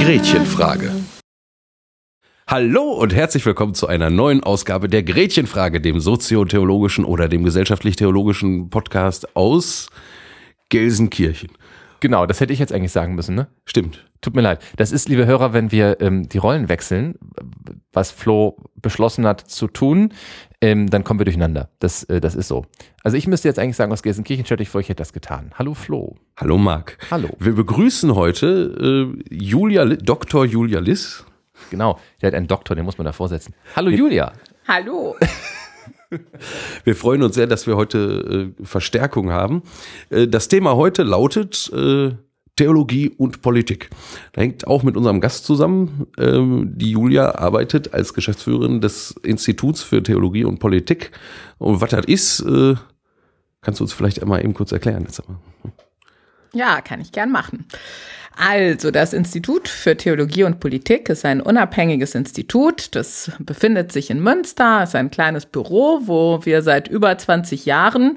Gretchenfrage. Hallo und herzlich willkommen zu einer neuen Ausgabe der Gretchenfrage, dem soziotheologischen oder dem gesellschaftlich-theologischen Podcast aus Gelsenkirchen. Genau, das hätte ich jetzt eigentlich sagen müssen, ne? Stimmt. Tut mir leid. Das ist, liebe Hörer, wenn wir ähm, die Rollen wechseln, was Flo beschlossen hat zu tun, ähm, dann kommen wir durcheinander. Das, äh, das ist so. Also ich müsste jetzt eigentlich sagen, aus Gelsenkirchen stelle ich vor, ich hätte das getan. Hallo Flo. Hallo Marc. Hallo. Wir begrüßen heute äh, Julia, Li- Dr. Julia Liss. Genau, der hat einen Doktor, den muss man da vorsetzen. Hallo Julia. Hallo. Wir freuen uns sehr, dass wir heute äh, Verstärkung haben. Äh, das Thema heute lautet äh, Theologie und Politik. Da hängt auch mit unserem Gast zusammen. Ähm, die Julia arbeitet als Geschäftsführerin des Instituts für Theologie und Politik. Und was das ist, äh, kannst du uns vielleicht einmal eben kurz erklären. Jetzt aber. Ja, kann ich gern machen. Also, das Institut für Theologie und Politik ist ein unabhängiges Institut. Das befindet sich in Münster, ist ein kleines Büro, wo wir seit über 20 Jahren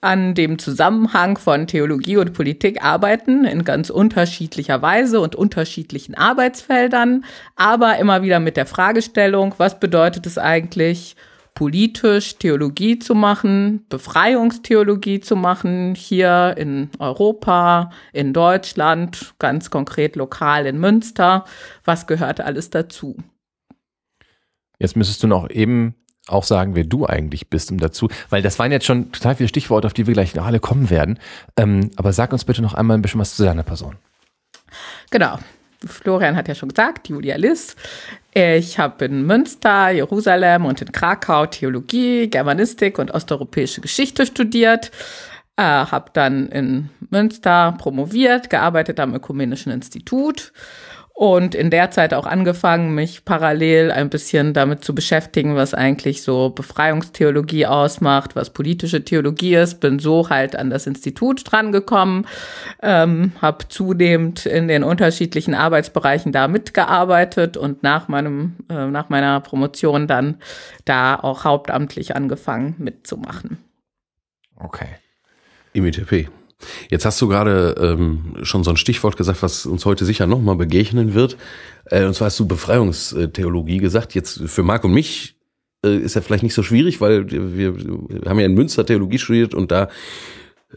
an dem Zusammenhang von Theologie und Politik arbeiten, in ganz unterschiedlicher Weise und unterschiedlichen Arbeitsfeldern, aber immer wieder mit der Fragestellung, was bedeutet es eigentlich, politisch Theologie zu machen, Befreiungstheologie zu machen, hier in Europa, in Deutschland, ganz konkret lokal in Münster. Was gehört alles dazu? Jetzt müsstest du noch eben auch sagen, wer du eigentlich bist, um dazu, weil das waren jetzt schon total viele Stichworte, auf die wir gleich noch alle kommen werden. Ähm, aber sag uns bitte noch einmal ein bisschen was zu deiner Person. Genau. Florian hat ja schon gesagt, Julia Liss. Ich habe in Münster, Jerusalem und in Krakau Theologie, Germanistik und osteuropäische Geschichte studiert. Äh, habe dann in Münster promoviert, gearbeitet am Ökumenischen Institut und in der Zeit auch angefangen, mich parallel ein bisschen damit zu beschäftigen, was eigentlich so Befreiungstheologie ausmacht, was politische Theologie ist. Bin so halt an das Institut drangekommen, ähm, habe zunehmend in den unterschiedlichen Arbeitsbereichen da mitgearbeitet und nach meinem äh, nach meiner Promotion dann da auch hauptamtlich angefangen mitzumachen. Okay. Im ITP. Jetzt hast du gerade ähm, schon so ein Stichwort gesagt, was uns heute sicher nochmal begegnen wird. Äh, und zwar hast du Befreiungstheologie gesagt. Jetzt für Marc und mich äh, ist ja vielleicht nicht so schwierig, weil wir, wir haben ja in Münster Theologie studiert und da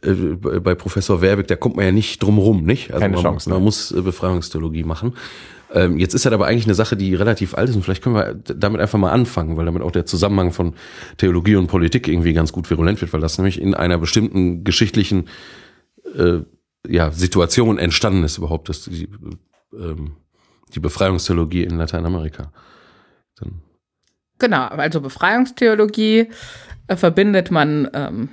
äh, bei Professor Werbeck, da kommt man ja nicht drum rum, nicht? Also Keine man, Chance, man ne? muss äh, Befreiungstheologie machen. Ähm, jetzt ist das aber eigentlich eine Sache, die relativ alt ist und vielleicht können wir damit einfach mal anfangen, weil damit auch der Zusammenhang von Theologie und Politik irgendwie ganz gut virulent wird, weil das nämlich in einer bestimmten geschichtlichen äh, ja, Situation entstanden ist überhaupt, dass die, ähm, die Befreiungstheologie in Lateinamerika. Dann, Genau, also Befreiungstheologie äh, verbindet man ähm,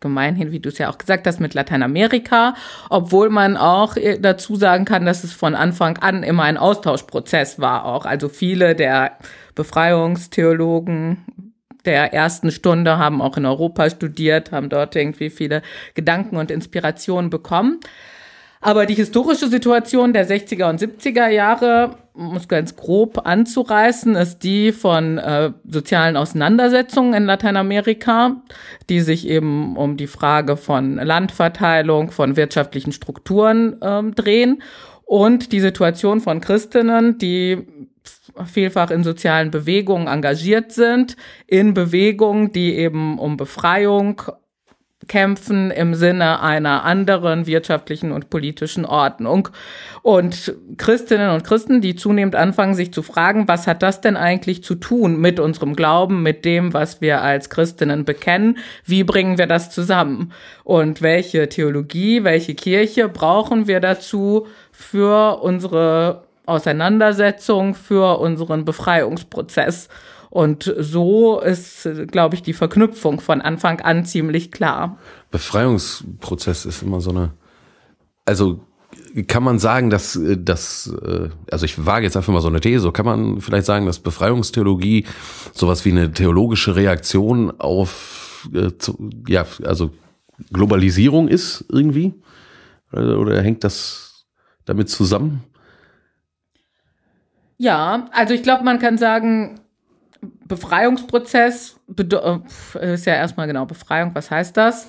gemeinhin, wie du es ja auch gesagt hast, mit Lateinamerika, obwohl man auch äh, dazu sagen kann, dass es von Anfang an immer ein Austauschprozess war auch. Also viele der Befreiungstheologen der ersten Stunde haben auch in Europa studiert, haben dort irgendwie viele Gedanken und Inspirationen bekommen. Aber die historische Situation der 60er und 70er Jahre, um es ganz grob anzureißen, ist die von äh, sozialen Auseinandersetzungen in Lateinamerika, die sich eben um die Frage von Landverteilung, von wirtschaftlichen Strukturen ähm, drehen und die Situation von Christinnen, die vielfach in sozialen Bewegungen engagiert sind, in Bewegungen, die eben um Befreiung kämpfen im Sinne einer anderen wirtschaftlichen und politischen Ordnung. Und Christinnen und Christen, die zunehmend anfangen, sich zu fragen, was hat das denn eigentlich zu tun mit unserem Glauben, mit dem, was wir als Christinnen bekennen? Wie bringen wir das zusammen? Und welche Theologie, welche Kirche brauchen wir dazu für unsere Auseinandersetzung, für unseren Befreiungsprozess? Und so ist, glaube ich, die Verknüpfung von Anfang an ziemlich klar. Befreiungsprozess ist immer so eine, also kann man sagen, dass dass also ich wage jetzt einfach mal so eine These, kann man vielleicht sagen, dass Befreiungstheologie sowas wie eine theologische Reaktion auf äh, ja, also Globalisierung ist irgendwie? Oder hängt das damit zusammen? Ja, also ich glaube, man kann sagen, Befreiungsprozess äh, ist ja erstmal genau Befreiung, was heißt das?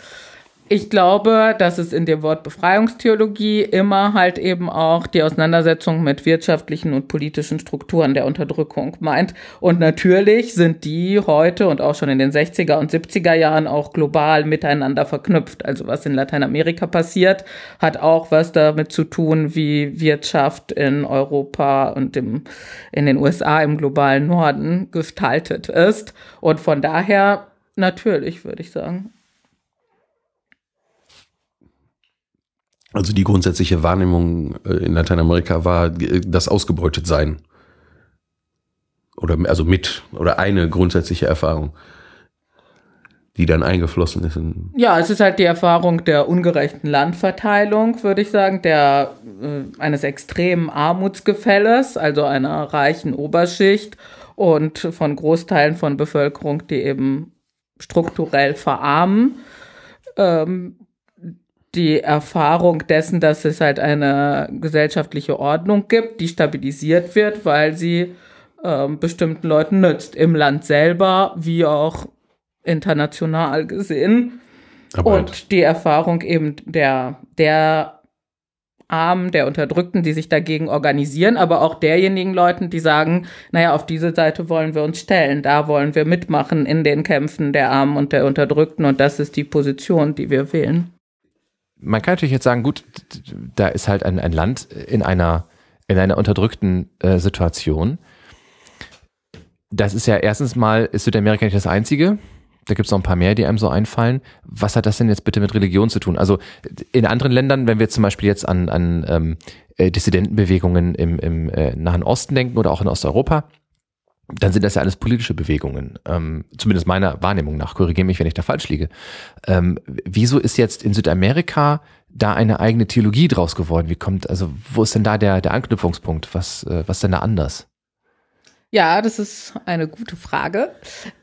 Ich glaube, dass es in dem Wort Befreiungstheologie immer halt eben auch die Auseinandersetzung mit wirtschaftlichen und politischen Strukturen der Unterdrückung meint. Und natürlich sind die heute und auch schon in den 60er und 70er Jahren auch global miteinander verknüpft. Also was in Lateinamerika passiert, hat auch was damit zu tun, wie Wirtschaft in Europa und im, in den USA im globalen Norden gestaltet ist. Und von daher natürlich, würde ich sagen. Also die grundsätzliche Wahrnehmung äh, in Lateinamerika war äh, das Ausgebeutetsein. Oder also mit, oder eine grundsätzliche Erfahrung, die dann eingeflossen ist. ja, es ist halt die Erfahrung der ungerechten Landverteilung, würde ich sagen, der äh, eines extremen Armutsgefälles, also einer reichen Oberschicht und von Großteilen von Bevölkerung, die eben strukturell verarmen. Ähm, die Erfahrung dessen, dass es halt eine gesellschaftliche Ordnung gibt, die stabilisiert wird, weil sie ähm, bestimmten Leuten nützt, im Land selber wie auch international gesehen. Aber Und halt. die Erfahrung eben der, der Armen, der Unterdrückten, die sich dagegen organisieren, aber auch derjenigen Leuten, die sagen, naja, auf diese Seite wollen wir uns stellen, da wollen wir mitmachen in den Kämpfen der Armen und der Unterdrückten und das ist die Position, die wir wählen man kann natürlich jetzt sagen, gut, da ist halt ein, ein Land in einer, in einer unterdrückten äh, Situation. Das ist ja erstens mal, ist Südamerika nicht das einzige. Da gibt es noch ein paar mehr, die einem so einfallen. Was hat das denn jetzt bitte mit Religion zu tun? Also in anderen Ländern, wenn wir zum Beispiel jetzt an, an ähm, äh, Dissidentenbewegungen im, im äh, Nahen Osten denken oder auch in Osteuropa, dann sind das ja alles politische Bewegungen. Ähm, zumindest meiner Wahrnehmung nach. Korrigiere mich, wenn ich da falsch liege. Ähm, wieso ist jetzt in Südamerika da eine eigene Theologie draus geworden? Wie kommt, also wo ist denn da der, der Anknüpfungspunkt? Was, äh, was ist denn da anders? Ja, das ist eine gute Frage.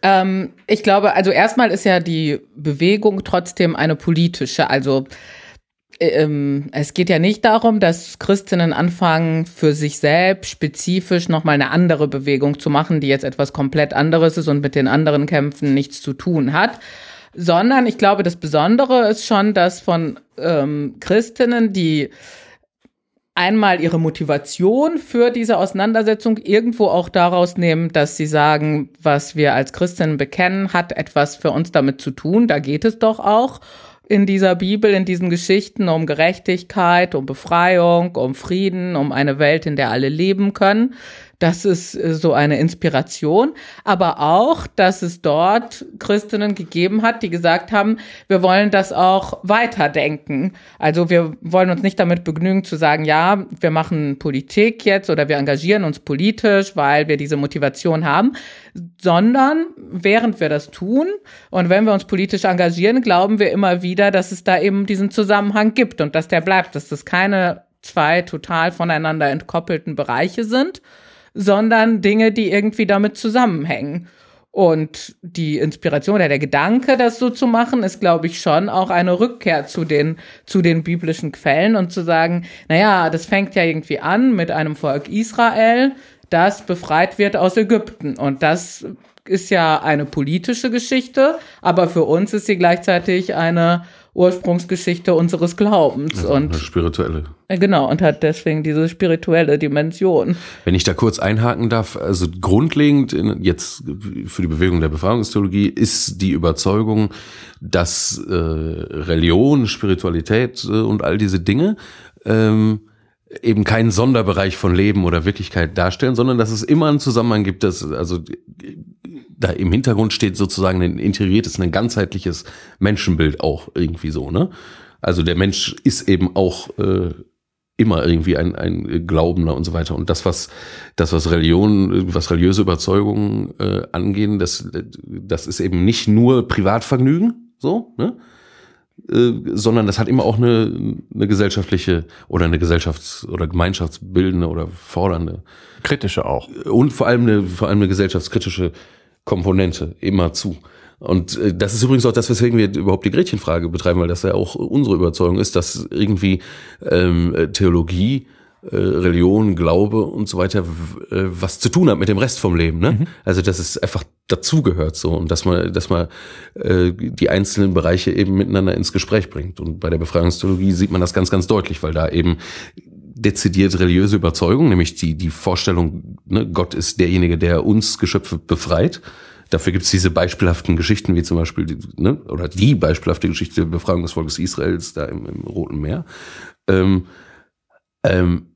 Ähm, ich glaube, also erstmal ist ja die Bewegung trotzdem eine politische. Also ähm, es geht ja nicht darum, dass Christinnen anfangen, für sich selbst spezifisch nochmal eine andere Bewegung zu machen, die jetzt etwas komplett anderes ist und mit den anderen Kämpfen nichts zu tun hat. Sondern ich glaube, das Besondere ist schon, dass von ähm, Christinnen, die einmal ihre Motivation für diese Auseinandersetzung irgendwo auch daraus nehmen, dass sie sagen, was wir als Christinnen bekennen, hat etwas für uns damit zu tun, da geht es doch auch in dieser Bibel, in diesen Geschichten um Gerechtigkeit, um Befreiung, um Frieden, um eine Welt, in der alle leben können. Das ist äh, so eine Inspiration. Aber auch, dass es dort Christinnen gegeben hat, die gesagt haben, wir wollen das auch weiterdenken. Also wir wollen uns nicht damit begnügen zu sagen, ja, wir machen Politik jetzt oder wir engagieren uns politisch, weil wir diese Motivation haben, sondern während wir das tun und wenn wir uns politisch engagieren, glauben wir immer wieder, dass es da eben diesen Zusammenhang gibt und dass der bleibt, dass das keine zwei total voneinander entkoppelten Bereiche sind, sondern Dinge, die irgendwie damit zusammenhängen. Und die Inspiration oder der Gedanke, das so zu machen, ist, glaube ich, schon auch eine Rückkehr zu den, zu den biblischen Quellen und zu sagen, naja, das fängt ja irgendwie an mit einem Volk Israel, das befreit wird aus Ägypten. Und das ist ja eine politische Geschichte, aber für uns ist sie gleichzeitig eine Ursprungsgeschichte unseres Glaubens also und spirituelle. Äh, genau und hat deswegen diese spirituelle Dimension. Wenn ich da kurz einhaken darf, also grundlegend in, jetzt für die Bewegung der Befragungstheologie ist die Überzeugung, dass äh, Religion, Spiritualität äh, und all diese Dinge ähm, eben keinen Sonderbereich von Leben oder Wirklichkeit darstellen, sondern dass es immer einen Zusammenhang gibt, dass also da im Hintergrund steht sozusagen ein integriertes, ein ganzheitliches Menschenbild auch irgendwie so, ne? Also der Mensch ist eben auch äh, immer irgendwie ein, ein Glaubender und so weiter. Und das, was das, was Religion, was religiöse Überzeugungen äh, angehen, das, das ist eben nicht nur Privatvergnügen, so, ne? Äh, sondern das hat immer auch eine, eine gesellschaftliche oder eine gesellschafts- oder gemeinschaftsbildende oder fordernde. Kritische auch. Und vor allem eine, vor allem eine gesellschaftskritische Komponente immer zu. Und äh, das ist übrigens auch das, weswegen wir überhaupt die Gretchenfrage betreiben, weil das ja auch unsere Überzeugung ist, dass irgendwie ähm, Theologie äh, Religion, Glaube und so weiter äh, was zu tun hat mit dem Rest vom Leben. Ne? Mhm. Also dass es einfach dazugehört so und dass man, dass man äh, die einzelnen Bereiche eben miteinander ins Gespräch bringt. Und bei der Befreiungstheologie sieht man das ganz, ganz deutlich, weil da eben dezidiert religiöse Überzeugung, nämlich die, die Vorstellung, ne, Gott ist derjenige, der uns Geschöpfe befreit. Dafür gibt's diese beispielhaften Geschichten, wie zum Beispiel, die, ne, oder die beispielhafte Geschichte der Befreiung des Volkes Israels da im, im Roten Meer. Ähm, ähm,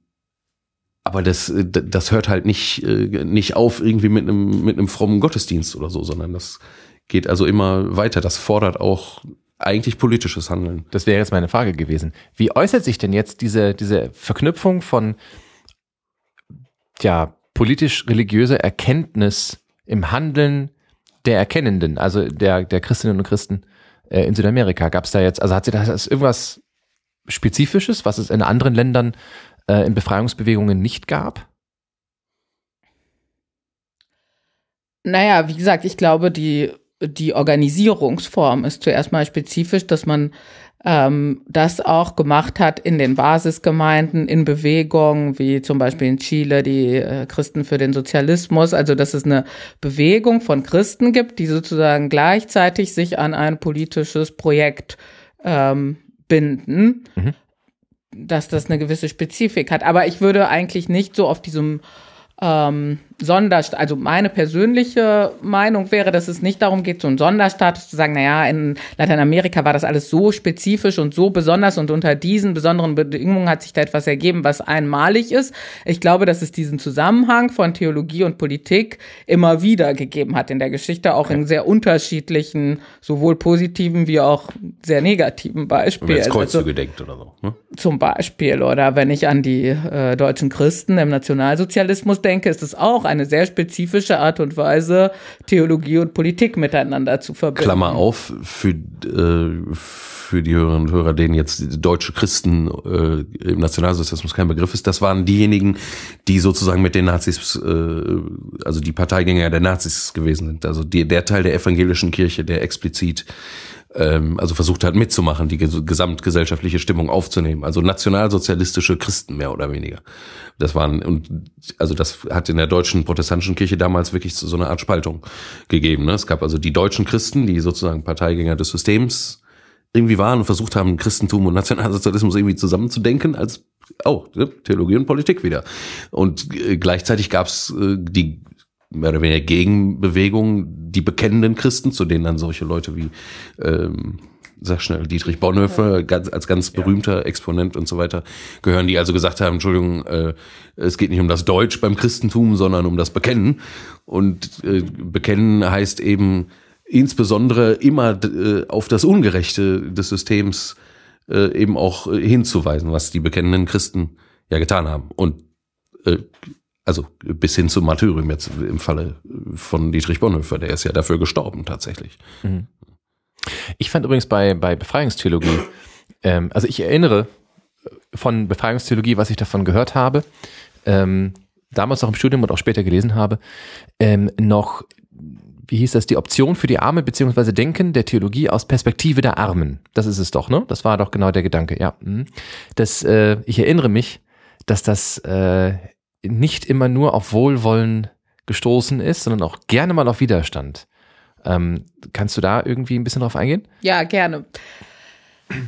aber das, das hört halt nicht, nicht auf irgendwie mit einem, mit einem frommen Gottesdienst oder so, sondern das geht also immer weiter. Das fordert auch eigentlich politisches Handeln. Das wäre jetzt meine Frage gewesen. Wie äußert sich denn jetzt diese, diese Verknüpfung von ja, politisch-religiöser Erkenntnis im Handeln der Erkennenden, also der, der Christinnen und Christen äh, in Südamerika? Gab es da jetzt, also hat sie da irgendwas Spezifisches, was es in anderen Ländern äh, in Befreiungsbewegungen nicht gab? Naja, wie gesagt, ich glaube, die die Organisierungsform ist zuerst mal spezifisch, dass man ähm, das auch gemacht hat in den Basisgemeinden, in Bewegungen, wie zum Beispiel in Chile die äh, Christen für den Sozialismus. Also dass es eine Bewegung von Christen gibt, die sozusagen gleichzeitig sich an ein politisches Projekt ähm, binden. Mhm. dass das eine gewisse Spezifik hat. Aber ich würde eigentlich nicht so auf diesem ähm, Sonderstatus, also meine persönliche Meinung wäre, dass es nicht darum geht, so einen Sonderstatus zu sagen, naja, in Lateinamerika war das alles so spezifisch und so besonders und unter diesen besonderen Bedingungen hat sich da etwas ergeben, was einmalig ist. Ich glaube, dass es diesen Zusammenhang von Theologie und Politik immer wieder gegeben hat in der Geschichte, auch in sehr unterschiedlichen, sowohl positiven wie auch sehr negativen Beispielen. Wenn es Kreuzzüge also, denkt oder so. Ne? Zum Beispiel, oder wenn ich an die äh, deutschen Christen im Nationalsozialismus denke, ist es auch eine sehr spezifische Art und Weise, Theologie und Politik miteinander zu verbinden. Klammer auf, für, äh, für die Hörerinnen und Hörer, denen jetzt deutsche Christen äh, im Nationalsozialismus kein Begriff ist, das waren diejenigen, die sozusagen mit den Nazis, äh, also die Parteigänger der Nazis gewesen sind. Also die, der Teil der evangelischen Kirche, der explizit ähm, also versucht hat mitzumachen, die gesamtgesellschaftliche Stimmung aufzunehmen. Also nationalsozialistische Christen mehr oder weniger. Das waren, und also das hat in der deutschen protestantischen Kirche damals wirklich so eine Art Spaltung gegeben. Ne? Es gab also die deutschen Christen, die sozusagen Parteigänger des Systems irgendwie waren und versucht haben, Christentum und Nationalsozialismus irgendwie zusammenzudenken als oh, Theologie und Politik wieder. Und äh, gleichzeitig gab es äh, die mehr oder weniger Gegenbewegung, die bekennenden Christen, zu denen dann solche Leute wie, ähm, sag schnell, Dietrich Bonhoeffer ganz, als ganz berühmter ja. Exponent und so weiter gehören, die also gesagt haben, Entschuldigung, äh, es geht nicht um das Deutsch beim Christentum, sondern um das Bekennen. Und äh, Bekennen heißt eben insbesondere immer äh, auf das Ungerechte des Systems äh, eben auch äh, hinzuweisen, was die bekennenden Christen ja getan haben. Und äh, also bis hin zum Martyrium jetzt im Falle von Dietrich Bonhoeffer, der ist ja dafür gestorben tatsächlich. Mhm. Ich fand übrigens bei, bei Befreiungstheologie, ähm, also ich erinnere von Befreiungstheologie, was ich davon gehört habe, ähm, damals noch im Studium und auch später gelesen habe, ähm, noch, wie hieß das, die Option für die Arme beziehungsweise Denken der Theologie aus Perspektive der Armen. Das ist es doch, ne? Das war doch genau der Gedanke, ja. Mhm. Das, äh, ich erinnere mich, dass das äh, nicht immer nur auf Wohlwollen gestoßen ist, sondern auch gerne mal auf Widerstand. Ähm, kannst du da irgendwie ein bisschen drauf eingehen? Ja, gerne.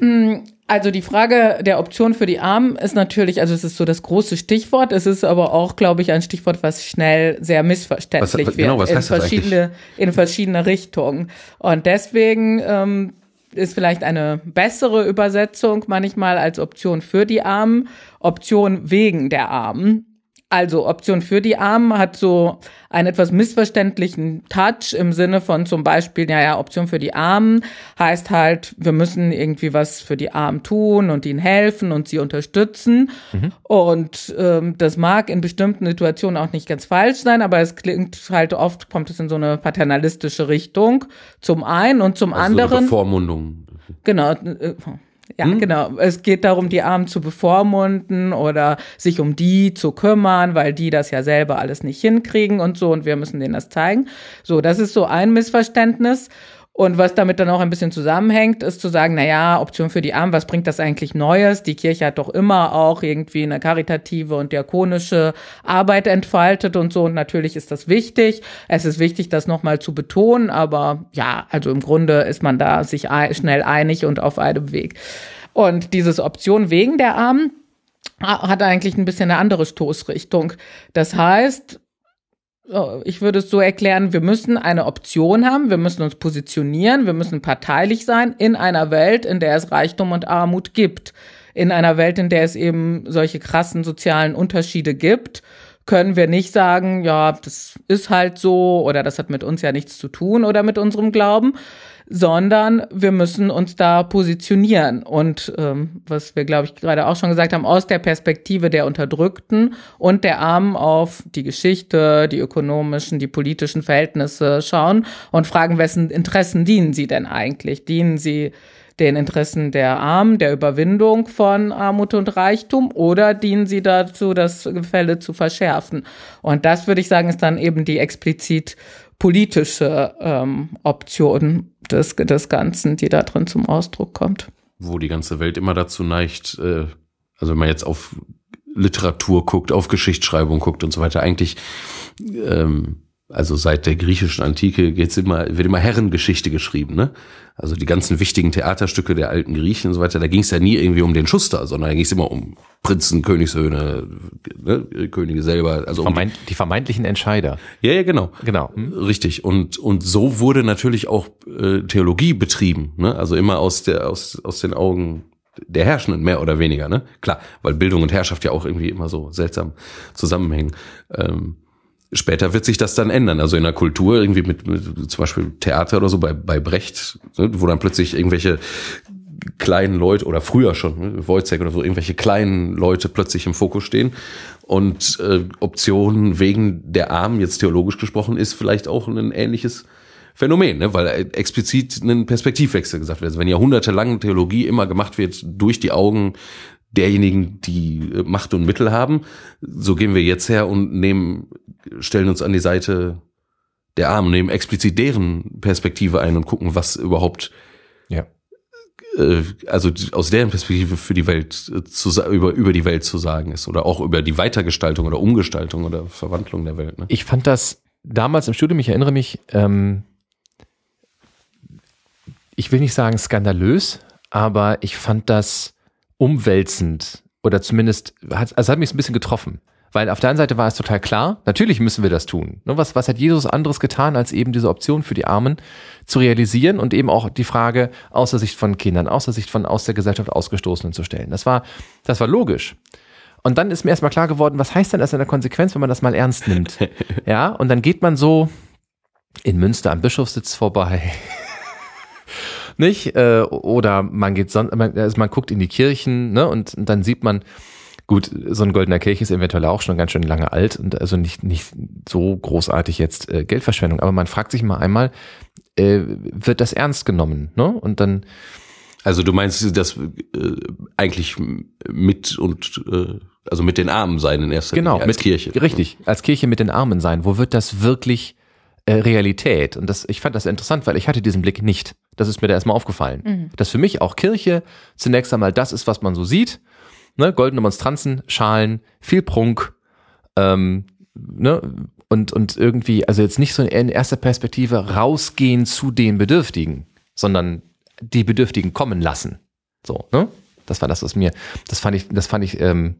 Mm, also die Frage der Option für die Armen ist natürlich, also es ist so das große Stichwort, es ist aber auch, glaube ich, ein Stichwort, was schnell sehr missverständlich was, genau, wird in verschiedene, in verschiedene Richtungen. Und deswegen ähm, ist vielleicht eine bessere Übersetzung manchmal als Option für die Armen, Option wegen der Armen. Also Option für die Armen hat so einen etwas missverständlichen Touch im Sinne von zum Beispiel, naja, Option für die Armen heißt halt, wir müssen irgendwie was für die Armen tun und ihnen helfen und sie unterstützen. Mhm. Und ähm, das mag in bestimmten Situationen auch nicht ganz falsch sein, aber es klingt halt oft, kommt es in so eine paternalistische Richtung. Zum einen und zum also anderen. So eine Bevormundung. Genau. Äh, ja, hm? genau. Es geht darum, die Armen zu bevormunden oder sich um die zu kümmern, weil die das ja selber alles nicht hinkriegen und so und wir müssen denen das zeigen. So, das ist so ein Missverständnis. Und was damit dann auch ein bisschen zusammenhängt, ist zu sagen, na ja, Option für die Armen, was bringt das eigentlich Neues? Die Kirche hat doch immer auch irgendwie eine karitative und diakonische Arbeit entfaltet und so. Und natürlich ist das wichtig. Es ist wichtig, das nochmal zu betonen. Aber ja, also im Grunde ist man da sich schnell einig und auf einem Weg. Und dieses Option wegen der Armen hat eigentlich ein bisschen eine andere Stoßrichtung. Das heißt, ich würde es so erklären, wir müssen eine Option haben, wir müssen uns positionieren, wir müssen parteilich sein in einer Welt, in der es Reichtum und Armut gibt. In einer Welt, in der es eben solche krassen sozialen Unterschiede gibt, können wir nicht sagen, ja, das ist halt so oder das hat mit uns ja nichts zu tun oder mit unserem Glauben, sondern wir müssen uns da positionieren. Und ähm, was wir, glaube ich, gerade auch schon gesagt haben, aus der Perspektive der Unterdrückten und der Armen auf die Geschichte, die ökonomischen, die politischen Verhältnisse schauen und fragen, wessen Interessen dienen sie denn eigentlich? Dienen sie den Interessen der Armen, der Überwindung von Armut und Reichtum oder dienen sie dazu, das Gefälle zu verschärfen? Und das würde ich sagen, ist dann eben die explizit politische ähm, Option des, des Ganzen, die da drin zum Ausdruck kommt. Wo die ganze Welt immer dazu neigt, äh, also wenn man jetzt auf Literatur guckt, auf Geschichtsschreibung guckt und so weiter, eigentlich ähm, also seit der griechischen Antike geht's immer, wird immer Herrengeschichte geschrieben, ne? Also die ganzen wichtigen Theaterstücke der alten Griechen und so weiter, da ging es ja nie irgendwie um den Schuster, sondern da ging es immer um Prinzen, Königssöhne, ne? Könige selber. Also Vermeint, um die, die, vermeintlichen Entscheider. Ja, ja, genau. Genau. Hm? Richtig. Und, und so wurde natürlich auch äh, Theologie betrieben, ne? Also immer aus, der, aus, aus den Augen der Herrschenden, mehr oder weniger, ne? Klar, weil Bildung und Herrschaft ja auch irgendwie immer so seltsam zusammenhängen. Ähm, Später wird sich das dann ändern. Also in der Kultur, irgendwie mit, mit zum Beispiel Theater oder so bei, bei Brecht, ne, wo dann plötzlich irgendwelche kleinen Leute oder früher schon, ne, Wojciech oder so, irgendwelche kleinen Leute plötzlich im Fokus stehen. Und äh, Optionen wegen der Armen, jetzt theologisch gesprochen, ist vielleicht auch ein ähnliches Phänomen, ne? weil explizit ein Perspektivwechsel gesagt wird. Also wenn jahrhundertelang Theologie immer gemacht wird durch die Augen derjenigen, die äh, Macht und Mittel haben. So gehen wir jetzt her und nehmen, stellen uns an die Seite der Armen, nehmen explizit deren Perspektive ein und gucken, was überhaupt, ja. äh, also aus deren Perspektive für die Welt äh, zu, über über die Welt zu sagen ist oder auch über die Weitergestaltung oder Umgestaltung oder Verwandlung der Welt. Ne? Ich fand das damals im Studium, ich erinnere mich, ähm, ich will nicht sagen skandalös, aber ich fand das umwälzend oder zumindest hat, also hat mich ein bisschen getroffen. Weil auf der einen Seite war es total klar, natürlich müssen wir das tun. Ne, was, was hat Jesus anderes getan, als eben diese Option für die Armen zu realisieren und eben auch die Frage aus der Sicht von Kindern, aus der Sicht von aus der Gesellschaft Ausgestoßenen zu stellen. Das war, das war logisch. Und dann ist mir erstmal klar geworden, was heißt denn das in der Konsequenz, wenn man das mal ernst nimmt? Ja, und dann geht man so in Münster am Bischofssitz vorbei nicht? Äh, oder man geht son man, also man guckt in die Kirchen, ne? Und, und dann sieht man, gut, so ein goldener Kelch ist eventuell auch schon ganz schön lange alt und also nicht, nicht so großartig jetzt äh, Geldverschwendung. Aber man fragt sich mal einmal, äh, wird das ernst genommen? Ne? Und dann. Also du meinst, dass äh, eigentlich mit und äh, also mit den Armen sein in erster genau, Linie als mit, Kirche. Richtig, als Kirche mit den Armen sein. Wo wird das wirklich Realität? Und das, ich fand das interessant, weil ich hatte diesen Blick nicht. Das ist mir da erstmal aufgefallen. Mhm. Dass für mich auch Kirche zunächst einmal das ist, was man so sieht. Ne? Goldene Monstranzen, Schalen, viel Prunk. Ähm, ne? und, und irgendwie, also jetzt nicht so in erster Perspektive rausgehen zu den Bedürftigen, sondern die Bedürftigen kommen lassen. So, ne? Das war das, was mir, das fand ich, das fand ich, ähm,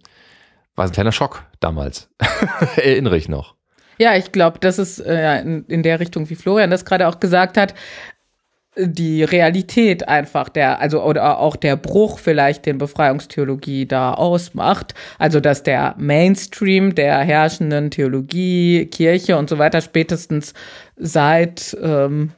war ein kleiner Schock damals. Erinnere ich noch. Ja, ich glaube, das ist äh, in, in der Richtung, wie Florian das gerade auch gesagt hat die Realität einfach der, also oder auch der Bruch vielleicht den Befreiungstheologie da ausmacht. Also dass der Mainstream der herrschenden Theologie, Kirche und so weiter spätestens seit ähm,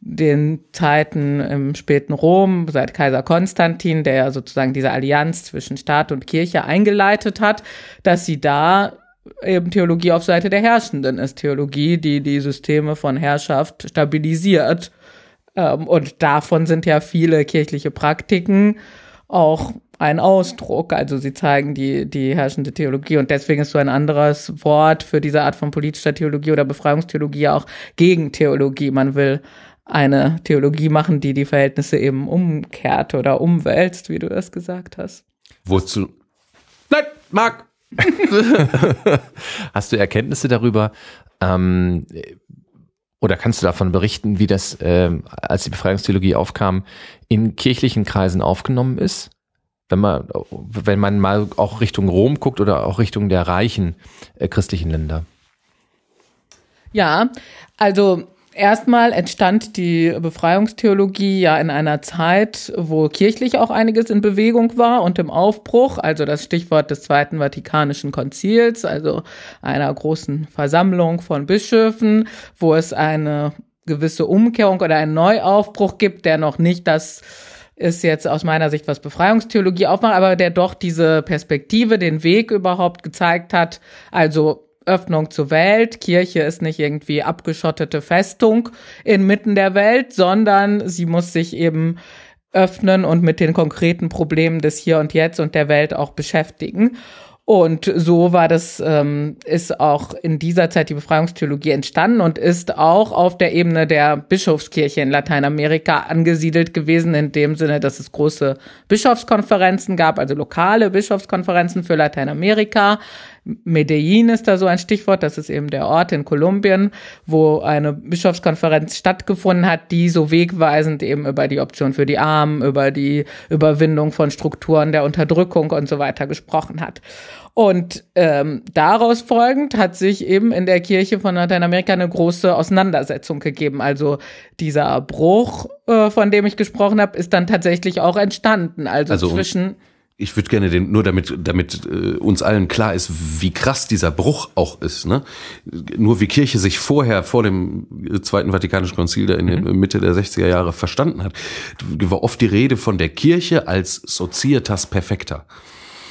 den Zeiten im späten Rom, seit Kaiser Konstantin, der sozusagen diese Allianz zwischen Staat und Kirche eingeleitet hat, dass sie da eben Theologie auf Seite der Herrschenden ist. Theologie, die die Systeme von Herrschaft stabilisiert ähm, und davon sind ja viele kirchliche Praktiken auch ein Ausdruck. Also sie zeigen die, die herrschende Theologie und deswegen ist so ein anderes Wort für diese Art von politischer Theologie oder Befreiungstheologie auch Gegentheologie. Man will eine Theologie machen, die die Verhältnisse eben umkehrt oder umwälzt, wie du das gesagt hast. Wozu? Nein, Marc! Hast du Erkenntnisse darüber? Ähm, oder kannst du davon berichten, wie das, ähm, als die Befreiungstheologie aufkam, in kirchlichen Kreisen aufgenommen ist? Wenn man, wenn man mal auch Richtung Rom guckt oder auch Richtung der reichen äh, christlichen Länder. Ja, also Erstmal entstand die Befreiungstheologie ja in einer Zeit, wo kirchlich auch einiges in Bewegung war und im Aufbruch, also das Stichwort des Zweiten Vatikanischen Konzils, also einer großen Versammlung von Bischöfen, wo es eine gewisse Umkehrung oder einen Neuaufbruch gibt, der noch nicht das ist jetzt aus meiner Sicht, was Befreiungstheologie aufmacht, aber der doch diese Perspektive, den Weg überhaupt gezeigt hat. Also Öffnung zur Welt. Kirche ist nicht irgendwie abgeschottete Festung inmitten der Welt, sondern sie muss sich eben öffnen und mit den konkreten Problemen des Hier und Jetzt und der Welt auch beschäftigen. Und so war das, ähm, ist auch in dieser Zeit die Befreiungstheologie entstanden und ist auch auf der Ebene der Bischofskirche in Lateinamerika angesiedelt gewesen, in dem Sinne, dass es große Bischofskonferenzen gab, also lokale Bischofskonferenzen für Lateinamerika. Medellin ist da so ein Stichwort, das ist eben der Ort in Kolumbien, wo eine Bischofskonferenz stattgefunden hat, die so wegweisend eben über die Option für die Armen, über die Überwindung von Strukturen der Unterdrückung und so weiter gesprochen hat. Und ähm, daraus folgend hat sich eben in der Kirche von Lateinamerika eine große Auseinandersetzung gegeben. Also dieser Bruch, äh, von dem ich gesprochen habe, ist dann tatsächlich auch entstanden. Also, also zwischen ich würde gerne den, nur damit, damit äh, uns allen klar ist, wie krass dieser Bruch auch ist. Ne? Nur wie Kirche sich vorher, vor dem Zweiten Vatikanischen Konzil, der in der mhm. Mitte der 60er Jahre verstanden hat, war oft die Rede von der Kirche als Societas Perfecta.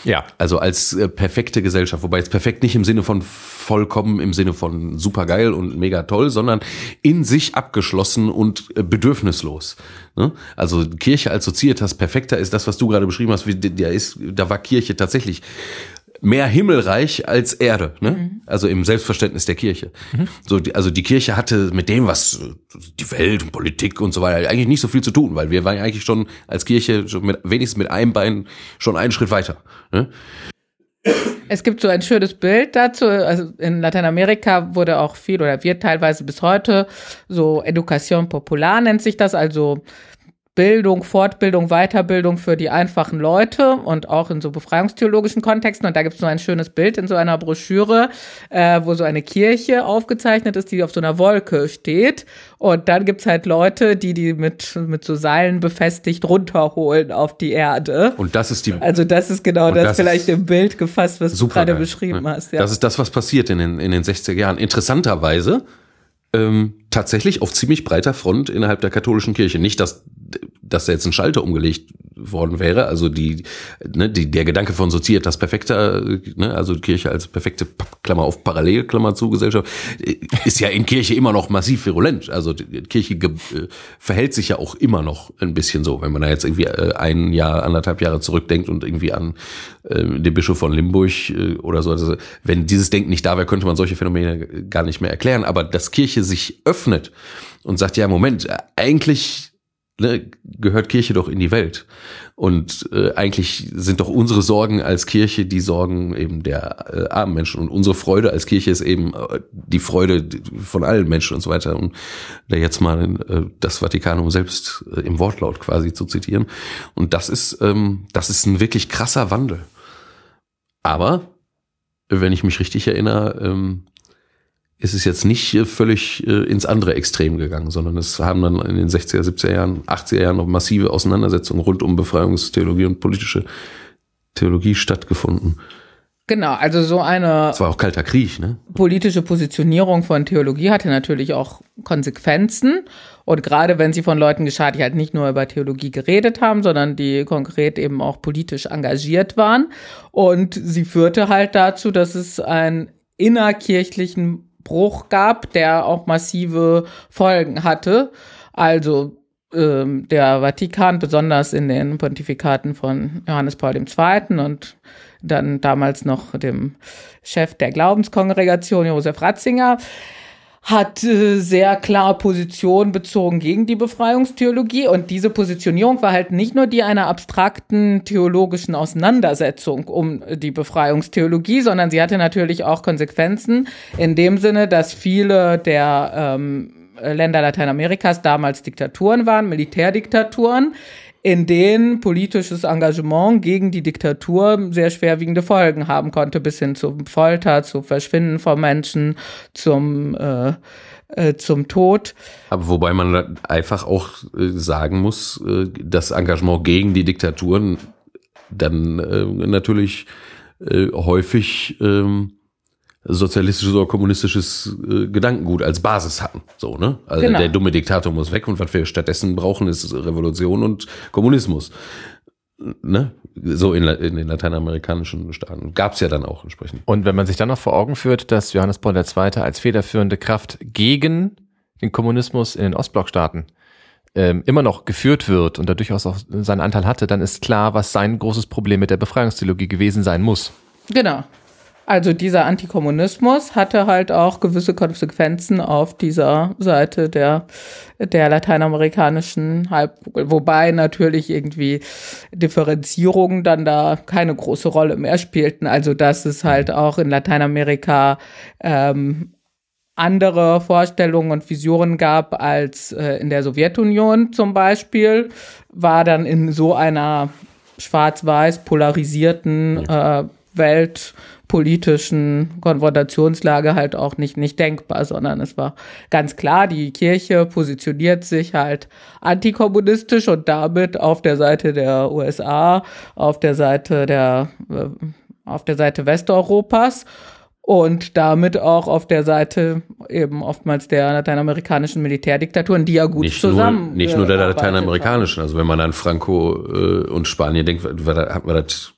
Ja. Also als äh, perfekte Gesellschaft, wobei jetzt perfekt nicht im Sinne von vollkommen, im Sinne von supergeil und mega toll, sondern in sich abgeschlossen und äh, bedürfnislos. Ne? Also Kirche als Societas perfekter ist das, was du gerade beschrieben hast, wie der ist, da war Kirche tatsächlich mehr himmelreich als Erde, ne? Mhm. Also im Selbstverständnis der Kirche. Mhm. So, die, also die Kirche hatte mit dem, was die Welt und Politik und so weiter, eigentlich nicht so viel zu tun, weil wir waren eigentlich schon als Kirche schon mit, wenigstens mit einem Bein schon einen Schritt weiter. Ne? Es gibt so ein schönes Bild dazu. Also in Lateinamerika wurde auch viel oder wird teilweise bis heute so Educación Popular nennt sich das, also Bildung, Fortbildung, Weiterbildung für die einfachen Leute und auch in so befreiungstheologischen Kontexten. Und da gibt es so ein schönes Bild in so einer Broschüre, äh, wo so eine Kirche aufgezeichnet ist, die auf so einer Wolke steht. Und dann gibt's halt Leute, die die mit, mit so Seilen befestigt runterholen auf die Erde. Und das ist die. Also das ist genau das, das, vielleicht im Bild gefasst, was du gerade beschrieben hast. Ja. Das ist das, was passiert in den, in den 60er Jahren. Interessanterweise ähm, tatsächlich auf ziemlich breiter Front innerhalb der katholischen Kirche. Nicht, dass, dass da jetzt ein Schalter umgelegt worden wäre. Also die, ne, die, der Gedanke von Societas Perfekta, ne, also Kirche als perfekte Klammer auf Parallel, Klammer zu Gesellschaft, ist ja in Kirche immer noch massiv virulent. Also Kirche äh, verhält sich ja auch immer noch ein bisschen so, wenn man da jetzt irgendwie äh, ein Jahr, anderthalb Jahre zurückdenkt und irgendwie an äh, den Bischof von Limburg äh, oder so. Also wenn dieses Denken nicht da wäre, könnte man solche Phänomene gar nicht mehr erklären. Aber dass Kirche sich öffnet und sagt, ja, Moment, eigentlich ne, gehört Kirche doch in die Welt. Und äh, eigentlich sind doch unsere Sorgen als Kirche die Sorgen eben der äh, armen Menschen. Und unsere Freude als Kirche ist eben äh, die Freude von allen Menschen und so weiter. Und da jetzt mal äh, das Vatikanum selbst äh, im Wortlaut quasi zu zitieren. Und das ist, ähm, das ist ein wirklich krasser Wandel. Aber, wenn ich mich richtig erinnere, ähm, ist es jetzt nicht völlig äh, ins andere Extrem gegangen, sondern es haben dann in den 60er, 70er Jahren, 80er Jahren noch massive Auseinandersetzungen rund um Befreiungstheologie und politische Theologie stattgefunden. Genau, also so eine. Es war auch kalter Krieg, ne? Politische Positionierung von Theologie hatte natürlich auch Konsequenzen. Und gerade wenn sie von Leuten geschah, die halt nicht nur über Theologie geredet haben, sondern die konkret eben auch politisch engagiert waren. Und sie führte halt dazu, dass es einen innerkirchlichen Bruch gab, der auch massive Folgen hatte. Also ähm, der Vatikan, besonders in den Pontifikaten von Johannes Paul II. und dann damals noch dem Chef der Glaubenskongregation, Josef Ratzinger, hat äh, sehr klar Position bezogen gegen die Befreiungstheologie. Und diese Positionierung war halt nicht nur die einer abstrakten theologischen Auseinandersetzung um die Befreiungstheologie, sondern sie hatte natürlich auch Konsequenzen in dem Sinne, dass viele der ähm, Länder Lateinamerikas damals Diktaturen waren, Militärdiktaturen, in denen politisches Engagement gegen die Diktatur sehr schwerwiegende Folgen haben konnte, bis hin zum Folter, zu Verschwinden von Menschen, zum äh, äh, zum Tod. Aber wobei man einfach auch äh, sagen muss, äh, das Engagement gegen die Diktaturen dann natürlich häufig ähm, sozialistisches oder kommunistisches äh, Gedankengut als Basis hatten. So, ne? Also genau. der dumme Diktator muss weg und was wir stattdessen brauchen, ist Revolution und Kommunismus. Ne? So in, in den lateinamerikanischen Staaten. Gab es ja dann auch entsprechend. Und wenn man sich dann noch vor Augen führt, dass Johannes Paul II. als federführende Kraft gegen den Kommunismus in den Ostblockstaaten ähm, immer noch geführt wird und da durchaus auch seinen Anteil hatte, dann ist klar, was sein großes Problem mit der Befreiungstheologie gewesen sein muss. Genau. Also dieser Antikommunismus hatte halt auch gewisse Konsequenzen auf dieser Seite der, der lateinamerikanischen Halbkugel, wobei natürlich irgendwie Differenzierungen dann da keine große Rolle mehr spielten. Also dass es halt auch in Lateinamerika ähm, andere Vorstellungen und Visionen gab als äh, in der Sowjetunion zum Beispiel, war dann in so einer schwarz-weiß polarisierten äh, Welt politischen Konfrontationslage halt auch nicht, nicht denkbar, sondern es war ganz klar, die Kirche positioniert sich halt antikommunistisch und damit auf der Seite der USA, auf der Seite der, äh, auf der Seite Westeuropas und damit auch auf der Seite eben oftmals der lateinamerikanischen Militärdiktaturen, die ja gut nicht zusammen. Nur, nicht nur der lateinamerikanischen, also wenn man an Franco äh, und Spanien denkt, hat man das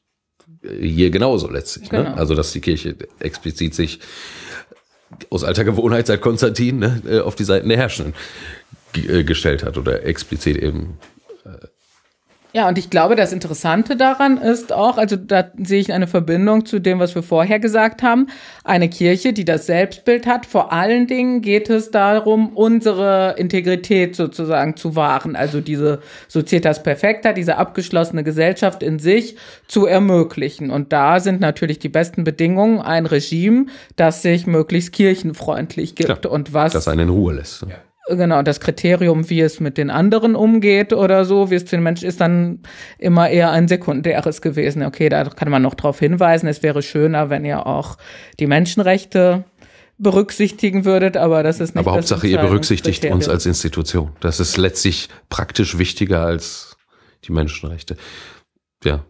hier genauso letztlich. Ne? Genau. Ne? Also dass die Kirche explizit sich aus alter Gewohnheit seit Konstantin ne, äh, auf die Seiten der Herrschenden äh, gestellt hat oder explizit eben ja, und ich glaube, das Interessante daran ist auch, also da sehe ich eine Verbindung zu dem, was wir vorher gesagt haben. Eine Kirche, die das Selbstbild hat. Vor allen Dingen geht es darum, unsere Integrität sozusagen zu wahren. Also diese Societas Perfecta, diese abgeschlossene Gesellschaft in sich zu ermöglichen. Und da sind natürlich die besten Bedingungen ein Regime, das sich möglichst kirchenfreundlich gibt Klar, und was. Das einen in Ruhe lässt. Ja genau, das Kriterium, wie es mit den anderen umgeht oder so, wie es zu den Menschen ist, dann immer eher ein sekundäres gewesen. Okay, da kann man noch darauf hinweisen, es wäre schöner, wenn ihr auch die Menschenrechte berücksichtigen würdet, aber das ist nicht Aber Hauptsache, ihr berücksichtigt Kriterium. uns als Institution. Das ist letztlich praktisch wichtiger als die Menschenrechte. Ja.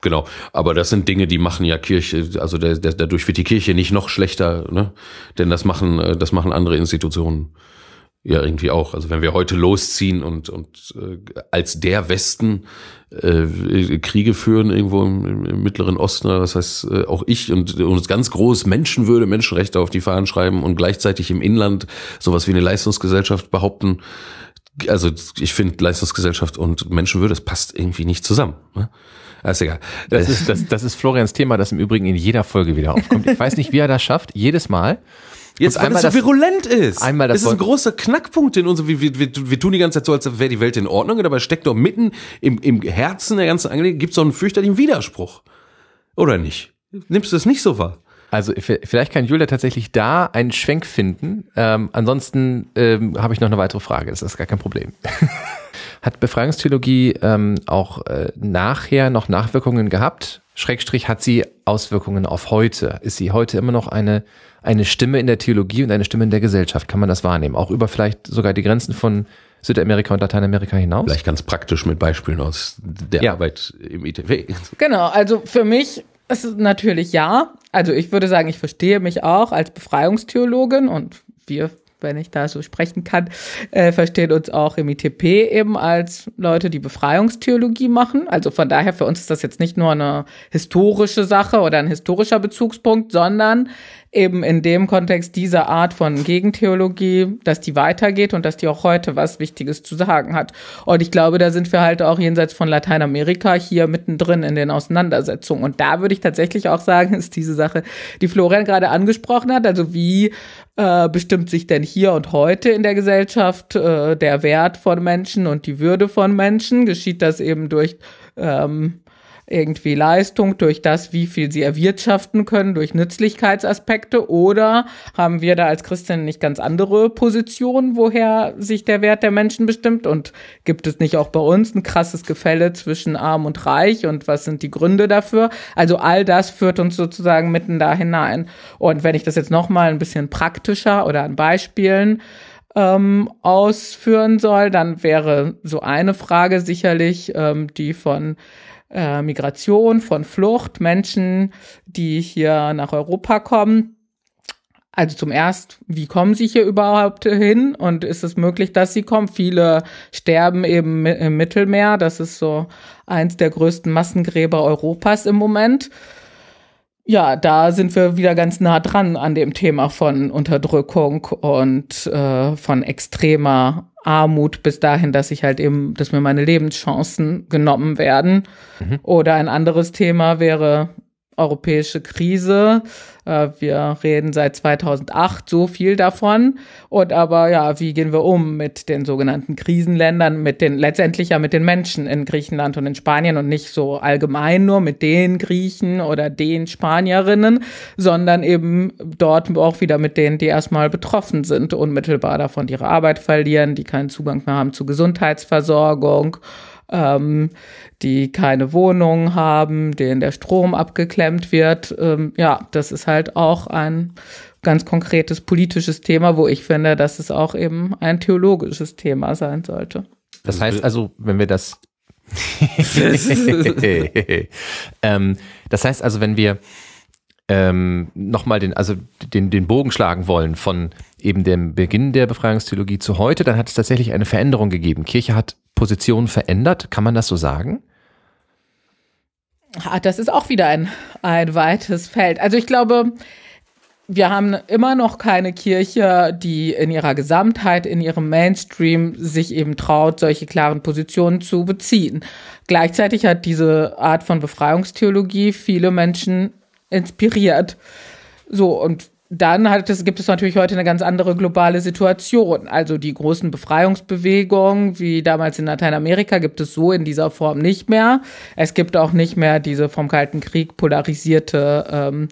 Genau, aber das sind Dinge, die machen ja Kirche, also der, der, dadurch wird die Kirche nicht noch schlechter, ne? Denn das machen, äh, das machen andere Institutionen ja irgendwie auch. Also wenn wir heute losziehen und, und äh, als der Westen äh, Kriege führen irgendwo im, im Mittleren Osten, das heißt äh, auch ich und uns ganz groß Menschenwürde, Menschenrechte auf die Fahnen schreiben und gleichzeitig im Inland sowas wie eine Leistungsgesellschaft behaupten. Also ich finde Leistungsgesellschaft und Menschenwürde, das passt irgendwie nicht zusammen. Ne? Das ist egal. Das ist, das, das ist Florians Thema, das im Übrigen in jeder Folge wieder aufkommt. Ich weiß nicht, wie er das schafft. Jedes Mal Jetzt, weil es so virulent ist. Einmal das, das ist ein großer Knackpunkt in unserem, wir, wir, wir tun die ganze Zeit so, als wäre die Welt in Ordnung, und dabei steckt doch mitten im, im Herzen der ganzen Angelegenheit, gibt es doch einen fürchterlichen Widerspruch. Oder nicht? Nimmst du das nicht so wahr? Also vielleicht kann Julia tatsächlich da einen Schwenk finden. Ähm, ansonsten ähm, habe ich noch eine weitere Frage. Das ist gar kein Problem. hat Befreiungstheologie ähm, auch äh, nachher noch Nachwirkungen gehabt? Schrägstrich hat sie Auswirkungen auf heute? Ist sie heute immer noch eine eine Stimme in der Theologie und eine Stimme in der Gesellschaft. Kann man das wahrnehmen? Auch über vielleicht sogar die Grenzen von Südamerika und Lateinamerika hinaus? Vielleicht ganz praktisch mit Beispielen aus der ja. Arbeit im ITW. Genau, also für mich ist es natürlich ja. Also ich würde sagen, ich verstehe mich auch als Befreiungstheologin und wir wenn ich da so sprechen kann, äh, verstehen uns auch im ITP eben als Leute, die Befreiungstheologie machen. Also von daher, für uns ist das jetzt nicht nur eine historische Sache oder ein historischer Bezugspunkt, sondern eben in dem Kontext diese Art von Gegentheologie, dass die weitergeht und dass die auch heute was Wichtiges zu sagen hat. Und ich glaube, da sind wir halt auch jenseits von Lateinamerika hier mittendrin in den Auseinandersetzungen. Und da würde ich tatsächlich auch sagen, ist diese Sache, die Florian gerade angesprochen hat, also wie äh, bestimmt sich denn hier und heute in der Gesellschaft äh, der Wert von Menschen und die Würde von Menschen? Geschieht das eben durch ähm, irgendwie Leistung, durch das, wie viel sie erwirtschaften können, durch Nützlichkeitsaspekte? Oder haben wir da als Christen nicht ganz andere Positionen, woher sich der Wert der Menschen bestimmt? Und gibt es nicht auch bei uns ein krasses Gefälle zwischen arm und reich? Und was sind die Gründe dafür? Also all das führt uns sozusagen mitten da hinein. Und wenn ich das jetzt nochmal ein bisschen praktischer oder an Beispielen ähm, ausführen soll, dann wäre so eine Frage sicherlich ähm, die von äh, Migration, von Flucht, Menschen, die hier nach Europa kommen. Also zum erst, wie kommen sie hier überhaupt hin und ist es möglich, dass sie kommen? Viele sterben eben im Mittelmeer. Das ist so eins der größten Massengräber Europas im Moment. Ja, da sind wir wieder ganz nah dran an dem Thema von Unterdrückung und äh, von extremer Armut bis dahin, dass ich halt eben, dass mir meine Lebenschancen genommen werden. Mhm. Oder ein anderes Thema wäre europäische Krise. Äh, wir reden seit 2008 so viel davon. Und aber ja, wie gehen wir um mit den sogenannten Krisenländern, mit den letztendlich ja mit den Menschen in Griechenland und in Spanien und nicht so allgemein nur mit den Griechen oder den Spanierinnen, sondern eben dort auch wieder mit denen, die erstmal betroffen sind, unmittelbar davon ihre Arbeit verlieren, die keinen Zugang mehr haben zu Gesundheitsversorgung ähm, die keine Wohnung haben, denen der Strom abgeklemmt wird. Ähm, ja, das ist halt auch ein ganz konkretes politisches Thema, wo ich finde, dass es auch eben ein theologisches Thema sein sollte. Das heißt also, wenn wir das ähm, das heißt also, wenn wir ähm, nochmal den, also den, den Bogen schlagen wollen von eben dem Beginn der Befreiungstheologie zu heute, dann hat es tatsächlich eine Veränderung gegeben. Kirche hat Position verändert, kann man das so sagen? Ah, das ist auch wieder ein, ein weites Feld. Also ich glaube, wir haben immer noch keine Kirche, die in ihrer Gesamtheit, in ihrem Mainstream sich eben traut, solche klaren Positionen zu beziehen. Gleichzeitig hat diese Art von Befreiungstheologie viele Menschen inspiriert. So, und dann es, gibt es natürlich heute eine ganz andere globale Situation. Also die großen Befreiungsbewegungen, wie damals in Lateinamerika, gibt es so in dieser Form nicht mehr. Es gibt auch nicht mehr diese vom Kalten Krieg polarisierte ähm,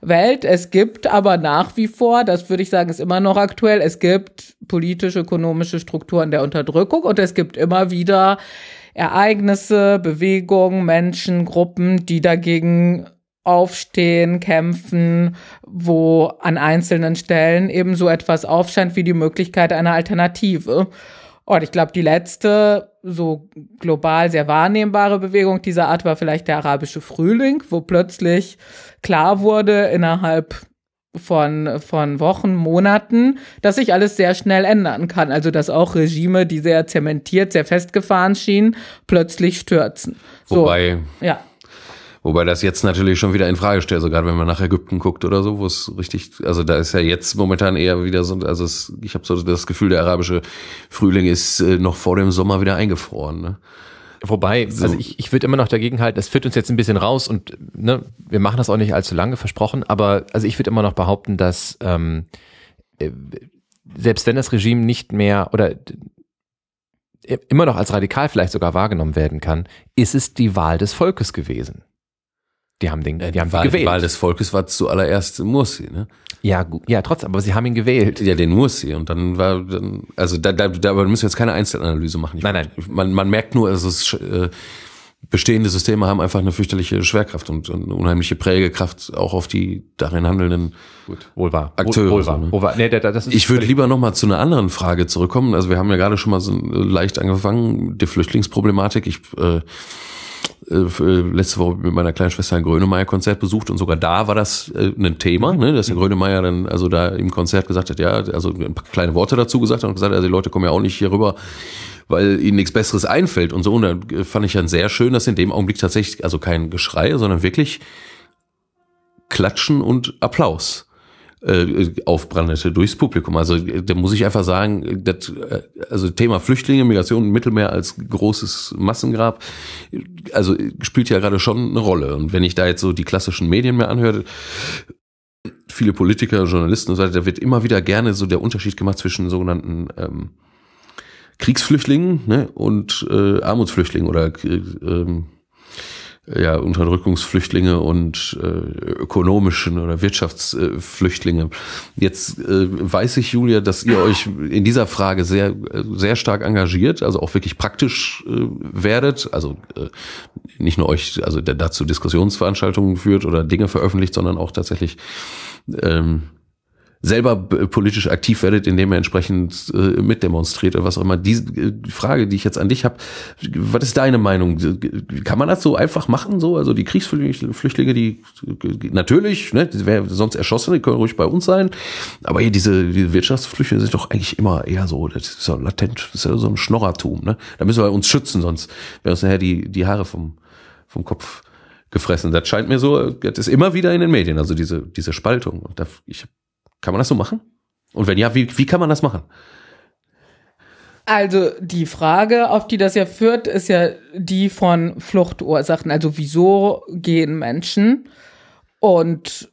Welt. Es gibt aber nach wie vor, das würde ich sagen, ist immer noch aktuell, es gibt politische, ökonomische Strukturen der Unterdrückung und es gibt immer wieder Ereignisse, Bewegungen, Menschen, Gruppen, die dagegen aufstehen, kämpfen, wo an einzelnen Stellen eben so etwas aufscheint wie die Möglichkeit einer Alternative. Und ich glaube, die letzte so global sehr wahrnehmbare Bewegung dieser Art war vielleicht der arabische Frühling, wo plötzlich klar wurde innerhalb von, von Wochen, Monaten, dass sich alles sehr schnell ändern kann. Also, dass auch Regime, die sehr zementiert, sehr festgefahren schienen, plötzlich stürzen. Wobei, so, ja. Wobei das jetzt natürlich schon wieder in Frage stellt, so gerade wenn man nach Ägypten guckt oder so, wo es richtig, also da ist ja jetzt momentan eher wieder so, also es, ich habe so das Gefühl, der arabische Frühling ist äh, noch vor dem Sommer wieder eingefroren. Ne? Wobei, so. also ich, ich würde immer noch dagegen halten, das führt uns jetzt ein bisschen raus und ne, wir machen das auch nicht allzu lange, versprochen, aber also ich würde immer noch behaupten, dass ähm, äh, selbst wenn das Regime nicht mehr oder immer noch als radikal vielleicht sogar wahrgenommen werden kann, ist es die Wahl des Volkes gewesen. Die haben den, die haben Wahl, gewählt. Die Wahl des Volkes war zuallererst Mursi, ne? Ja, ja, trotzdem, aber sie haben ihn gewählt. Ja, den Mursi. Und dann war, dann, also da, da, da müssen wir jetzt keine Einzelanalyse machen. Ich nein, nein. Man, man merkt nur, also es äh, bestehende Systeme haben einfach eine fürchterliche Schwerkraft und, und eine unheimliche Prägekraft auch auf die darin handelnden Gut, wohl wahr. Akteure. Wohl, wohl wahr. So, ne? wohl wahr. Nee, das ist ich würde lieber noch mal zu einer anderen Frage zurückkommen. Also wir haben ja gerade schon mal so leicht angefangen, die Flüchtlingsproblematik. Ich äh, äh, äh, letzte Woche mit meiner kleinen Schwester ein Grönemeyer-Konzert besucht und sogar da war das äh, ein Thema, ne, dass der Grönemeyer dann also da im Konzert gesagt hat, ja, also ein paar kleine Worte dazu gesagt hat und gesagt, also die Leute kommen ja auch nicht hier rüber, weil ihnen nichts Besseres einfällt und so. Und dann fand ich dann sehr schön, dass in dem Augenblick tatsächlich, also kein Geschrei, sondern wirklich Klatschen und Applaus äh, aufbrandete durchs Publikum. Also da muss ich einfach sagen, das, äh, also Thema Flüchtlinge, Migration Mittelmeer als großes Massengrab, also spielt ja gerade schon eine Rolle. Und wenn ich da jetzt so die klassischen Medien mehr anhöre, viele Politiker, Journalisten und so weiter, da wird immer wieder gerne so der Unterschied gemacht zwischen sogenannten ähm, Kriegsflüchtlingen ne, und äh, Armutsflüchtlingen oder äh, ähm, ja, Unterdrückungsflüchtlinge und äh, ökonomischen oder Wirtschaftsflüchtlinge. Jetzt äh, weiß ich, Julia, dass ihr euch in dieser Frage sehr, sehr stark engagiert, also auch wirklich praktisch äh, werdet, also äh, nicht nur euch, also dazu Diskussionsveranstaltungen führt oder Dinge veröffentlicht, sondern auch tatsächlich ähm, selber politisch aktiv werdet, indem ihr entsprechend äh, mitdemonstriert oder was auch immer. Diese äh, Frage, die ich jetzt an dich habe, was ist deine Meinung? Kann man das so einfach machen? So, also die Kriegsflüchtlinge, die natürlich, ne, die wären sonst erschossen, die können ruhig bei uns sein. Aber hier diese, diese Wirtschaftsflüchtlinge sind doch eigentlich immer eher so, das ist so latent, das ist ja so ein Schnorrertum. Ne? Da müssen wir uns schützen, sonst wären uns nachher die, die Haare vom, vom Kopf gefressen. Das scheint mir so, das ist immer wieder in den Medien, also diese, diese Spaltung. Und da, ich kann man das so machen? Und wenn ja, wie, wie kann man das machen? Also die Frage, auf die das ja führt, ist ja die von Fluchtursachen. Also wieso gehen Menschen? Und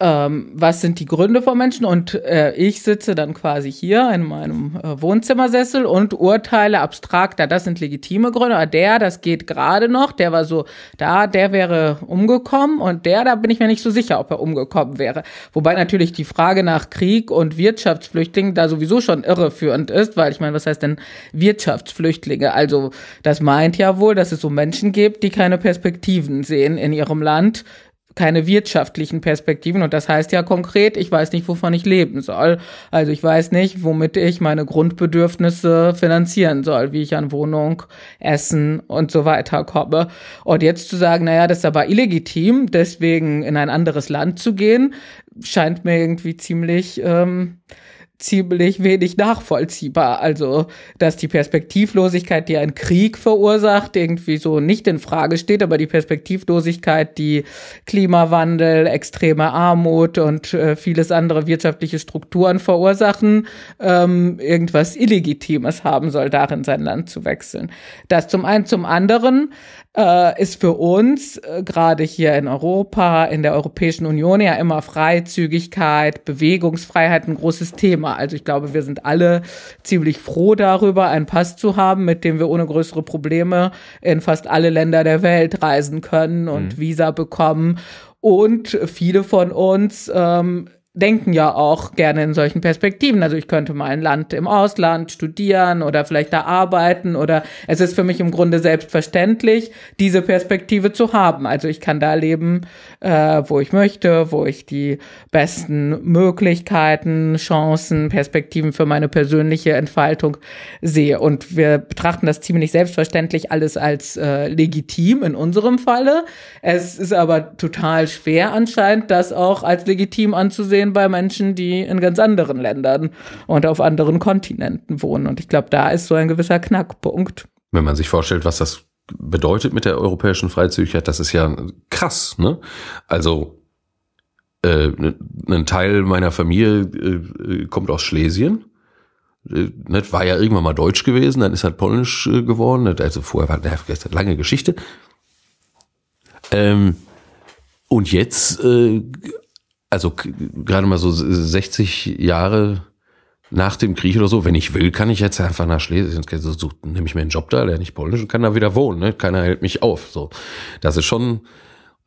ähm, was sind die Gründe von Menschen und äh, ich sitze dann quasi hier in meinem äh, Wohnzimmersessel und urteile abstrakt, da das sind legitime Gründe, aber der, das geht gerade noch, der war so, da, der wäre umgekommen und der, da bin ich mir nicht so sicher, ob er umgekommen wäre. Wobei natürlich die Frage nach Krieg und Wirtschaftsflüchtlingen da sowieso schon irreführend ist, weil ich meine, was heißt denn Wirtschaftsflüchtlinge? Also das meint ja wohl, dass es so Menschen gibt, die keine Perspektiven sehen in ihrem Land, keine wirtschaftlichen Perspektiven. Und das heißt ja konkret, ich weiß nicht, wovon ich leben soll. Also ich weiß nicht, womit ich meine Grundbedürfnisse finanzieren soll, wie ich an Wohnung, Essen und so weiter komme. Und jetzt zu sagen, naja, das ist aber illegitim, deswegen in ein anderes Land zu gehen, scheint mir irgendwie ziemlich ähm, ziemlich wenig nachvollziehbar. Also, dass die Perspektivlosigkeit, die ein Krieg verursacht, irgendwie so nicht in Frage steht, aber die Perspektivlosigkeit, die Klimawandel, extreme Armut und äh, vieles andere wirtschaftliche Strukturen verursachen, ähm, irgendwas Illegitimes haben soll, darin sein Land zu wechseln. Das zum einen, zum anderen äh, ist für uns äh, gerade hier in Europa, in der Europäischen Union ja immer Freizügigkeit, Bewegungsfreiheit ein großes Thema. Also ich glaube, wir sind alle ziemlich froh darüber, einen Pass zu haben, mit dem wir ohne größere Probleme in fast alle Länder der Welt reisen können und mhm. Visa bekommen. Und viele von uns ähm, denken ja auch gerne in solchen Perspektiven. Also ich könnte mal ein Land im Ausland studieren oder vielleicht da arbeiten oder es ist für mich im Grunde selbstverständlich, diese Perspektive zu haben. Also ich kann da leben, äh, wo ich möchte, wo ich die besten Möglichkeiten, Chancen, Perspektiven für meine persönliche Entfaltung sehe. Und wir betrachten das ziemlich selbstverständlich alles als äh, legitim in unserem Falle. Es ist aber total schwer anscheinend, das auch als legitim anzusehen sehen bei Menschen, die in ganz anderen Ländern und auf anderen Kontinenten wohnen. Und ich glaube, da ist so ein gewisser Knackpunkt. Wenn man sich vorstellt, was das bedeutet mit der europäischen Freizügigkeit, das ist ja krass, ne? Also äh, ein Teil meiner Familie äh, kommt aus Schlesien. Äh, ne, war ja irgendwann mal deutsch gewesen, dann ist halt polnisch äh, geworden. Ne, also vorher war eine lange Geschichte. Ähm, und jetzt äh, also gerade mal so 60 Jahre nach dem Krieg oder so, wenn ich will, kann ich jetzt einfach nach Schlesien, so, so nehme ich mir einen Job da, lerne ich Polnisch und kann da wieder wohnen. Ne? Keiner hält mich auf. So, das ist schon,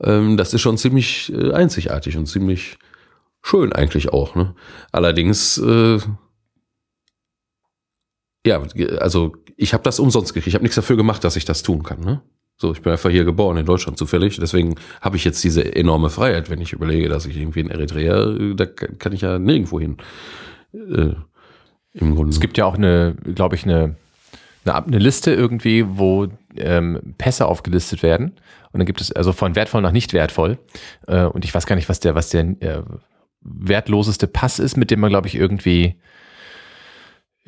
ähm, das ist schon ziemlich äh, einzigartig und ziemlich schön eigentlich auch. Ne? Allerdings, äh, ja, also ich habe das umsonst gekriegt. Ich habe nichts dafür gemacht, dass ich das tun kann. Ne? So, ich bin einfach hier geboren in Deutschland zufällig. Deswegen habe ich jetzt diese enorme Freiheit, wenn ich überlege, dass ich irgendwie in Eritrea, da kann ich ja nirgendwo hin. Äh, Im Grunde. Es gibt ja auch eine, glaube ich, eine, eine, eine, Liste irgendwie, wo ähm, Pässe aufgelistet werden. Und dann gibt es also von wertvoll nach nicht wertvoll. Äh, und ich weiß gar nicht, was der, was der äh, wertloseste Pass ist, mit dem man, glaube ich, irgendwie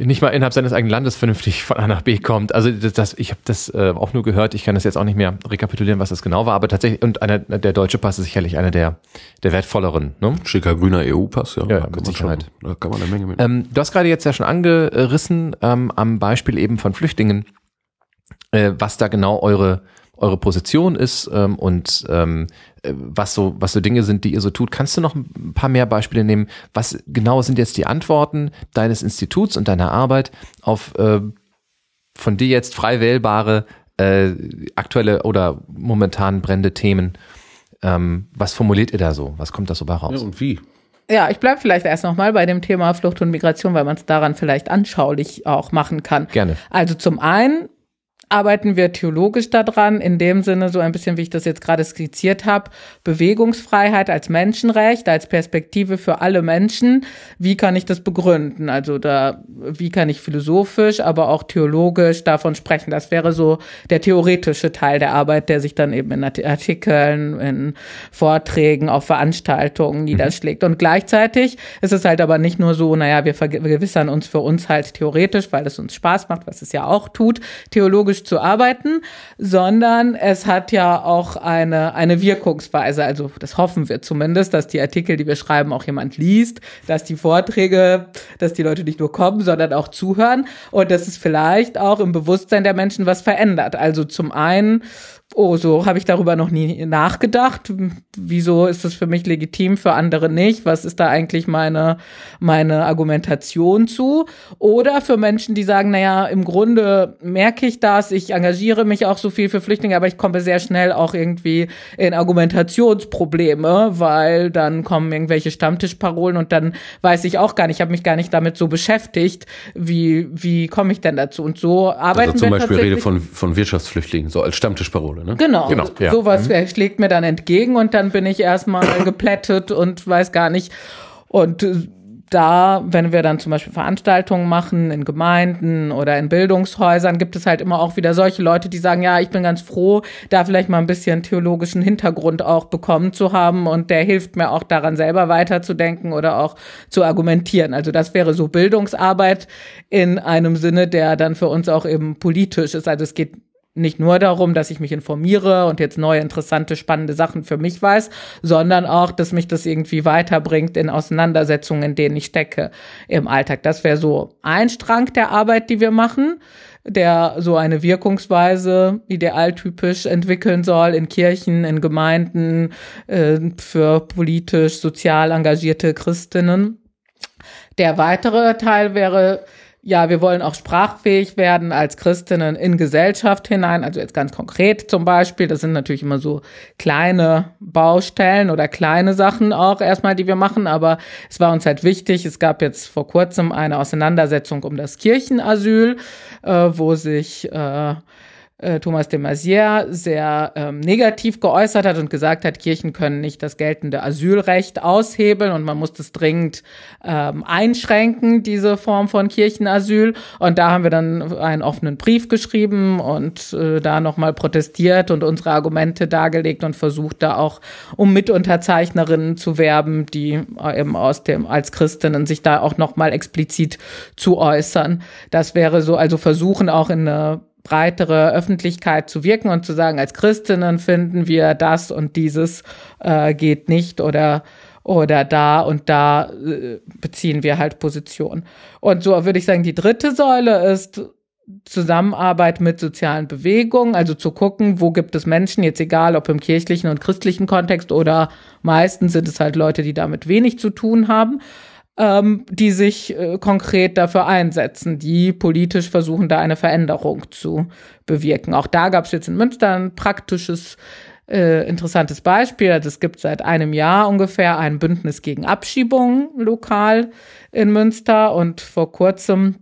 nicht mal innerhalb seines eigenen Landes vernünftig von A nach B kommt. Also das, das ich habe das äh, auch nur gehört, ich kann das jetzt auch nicht mehr rekapitulieren, was das genau war, aber tatsächlich, und einer, der deutsche Pass ist sicherlich einer der, der wertvolleren. Ne? Schicker grüner EU-Pass, ja. Ja, da mit kann man Sicherheit. Schon, da kann man eine Menge mit. Ähm, du hast gerade jetzt ja schon angerissen, ähm, am Beispiel eben von Flüchtlingen, äh, was da genau eure, eure Position ist ähm, und ähm, äh, was so, was so Dinge sind, die ihr so tut. Kannst du noch ein paar mehr Beispiele nehmen? Was genau sind jetzt die Antworten deines Instituts und deiner Arbeit auf äh, von dir jetzt frei wählbare äh, aktuelle oder momentan brennende Themen? Ähm, was formuliert ihr da so? Was kommt da so bei ja, raus? und wie? Ja, ich bleibe vielleicht erst nochmal bei dem Thema Flucht und Migration, weil man es daran vielleicht anschaulich auch machen kann. Gerne. Also zum einen arbeiten wir theologisch daran, in dem Sinne, so ein bisschen, wie ich das jetzt gerade skizziert habe, Bewegungsfreiheit als Menschenrecht, als Perspektive für alle Menschen. Wie kann ich das begründen? Also da, wie kann ich philosophisch, aber auch theologisch davon sprechen? Das wäre so der theoretische Teil der Arbeit, der sich dann eben in Artikeln, in Vorträgen, auf Veranstaltungen niederschlägt. Und gleichzeitig ist es halt aber nicht nur so, naja, wir vergewissern uns für uns halt theoretisch, weil es uns Spaß macht, was es ja auch tut, theologisch zu arbeiten, sondern es hat ja auch eine, eine Wirkungsweise. Also das hoffen wir zumindest, dass die Artikel, die wir schreiben, auch jemand liest, dass die Vorträge, dass die Leute nicht nur kommen, sondern auch zuhören und dass es vielleicht auch im Bewusstsein der Menschen was verändert. Also zum einen Oh, so habe ich darüber noch nie nachgedacht. Wieso ist das für mich legitim, für andere nicht? Was ist da eigentlich meine, meine Argumentation zu? Oder für Menschen, die sagen, naja, im Grunde merke ich das, ich engagiere mich auch so viel für Flüchtlinge, aber ich komme sehr schnell auch irgendwie in Argumentationsprobleme, weil dann kommen irgendwelche Stammtischparolen und dann weiß ich auch gar nicht, ich habe mich gar nicht damit so beschäftigt, wie, wie komme ich denn dazu? Und so arbeiten Also zum wir Beispiel Rede von, von Wirtschaftsflüchtlingen, so als Stammtischparole, ne? Genau, Genau, ja. sowas äh, schlägt mir dann entgegen und dann bin ich erstmal geplättet und weiß gar nicht. Und äh, da, wenn wir dann zum Beispiel Veranstaltungen machen in Gemeinden oder in Bildungshäusern, gibt es halt immer auch wieder solche Leute, die sagen, ja, ich bin ganz froh, da vielleicht mal ein bisschen theologischen Hintergrund auch bekommen zu haben und der hilft mir auch daran, selber weiterzudenken oder auch zu argumentieren. Also das wäre so Bildungsarbeit in einem Sinne, der dann für uns auch eben politisch ist. Also es geht nicht nur darum, dass ich mich informiere und jetzt neue, interessante, spannende Sachen für mich weiß, sondern auch, dass mich das irgendwie weiterbringt in Auseinandersetzungen, in denen ich stecke im Alltag. Das wäre so ein Strang der Arbeit, die wir machen, der so eine Wirkungsweise idealtypisch entwickeln soll in Kirchen, in Gemeinden, äh, für politisch, sozial engagierte Christinnen. Der weitere Teil wäre, ja, wir wollen auch sprachfähig werden als Christinnen in Gesellschaft hinein. Also jetzt ganz konkret zum Beispiel, das sind natürlich immer so kleine Baustellen oder kleine Sachen auch erstmal, die wir machen. Aber es war uns halt wichtig. Es gab jetzt vor kurzem eine Auseinandersetzung um das Kirchenasyl, äh, wo sich äh, äh, Thomas de Maizière sehr ähm, negativ geäußert hat und gesagt hat, Kirchen können nicht das geltende Asylrecht aushebeln und man muss das dringend ähm, einschränken, diese Form von Kirchenasyl. Und da haben wir dann einen offenen Brief geschrieben und äh, da nochmal protestiert und unsere Argumente dargelegt und versucht da auch um Mitunterzeichnerinnen zu werben, die äh, eben aus dem als Christinnen sich da auch nochmal explizit zu äußern. Das wäre so, also versuchen auch in eine breitere Öffentlichkeit zu wirken und zu sagen, als Christinnen finden wir das und dieses äh, geht nicht oder oder da und da äh, beziehen wir halt Position. Und so würde ich sagen, die dritte Säule ist Zusammenarbeit mit sozialen Bewegungen, also zu gucken, wo gibt es Menschen, jetzt egal ob im kirchlichen und christlichen Kontext oder meistens sind es halt Leute, die damit wenig zu tun haben, ähm, die sich äh, konkret dafür einsetzen, die politisch versuchen, da eine Veränderung zu bewirken. Auch da gab es jetzt in Münster ein praktisches äh, interessantes Beispiel. Also es gibt seit einem Jahr ungefähr ein Bündnis gegen Abschiebungen lokal in Münster und vor kurzem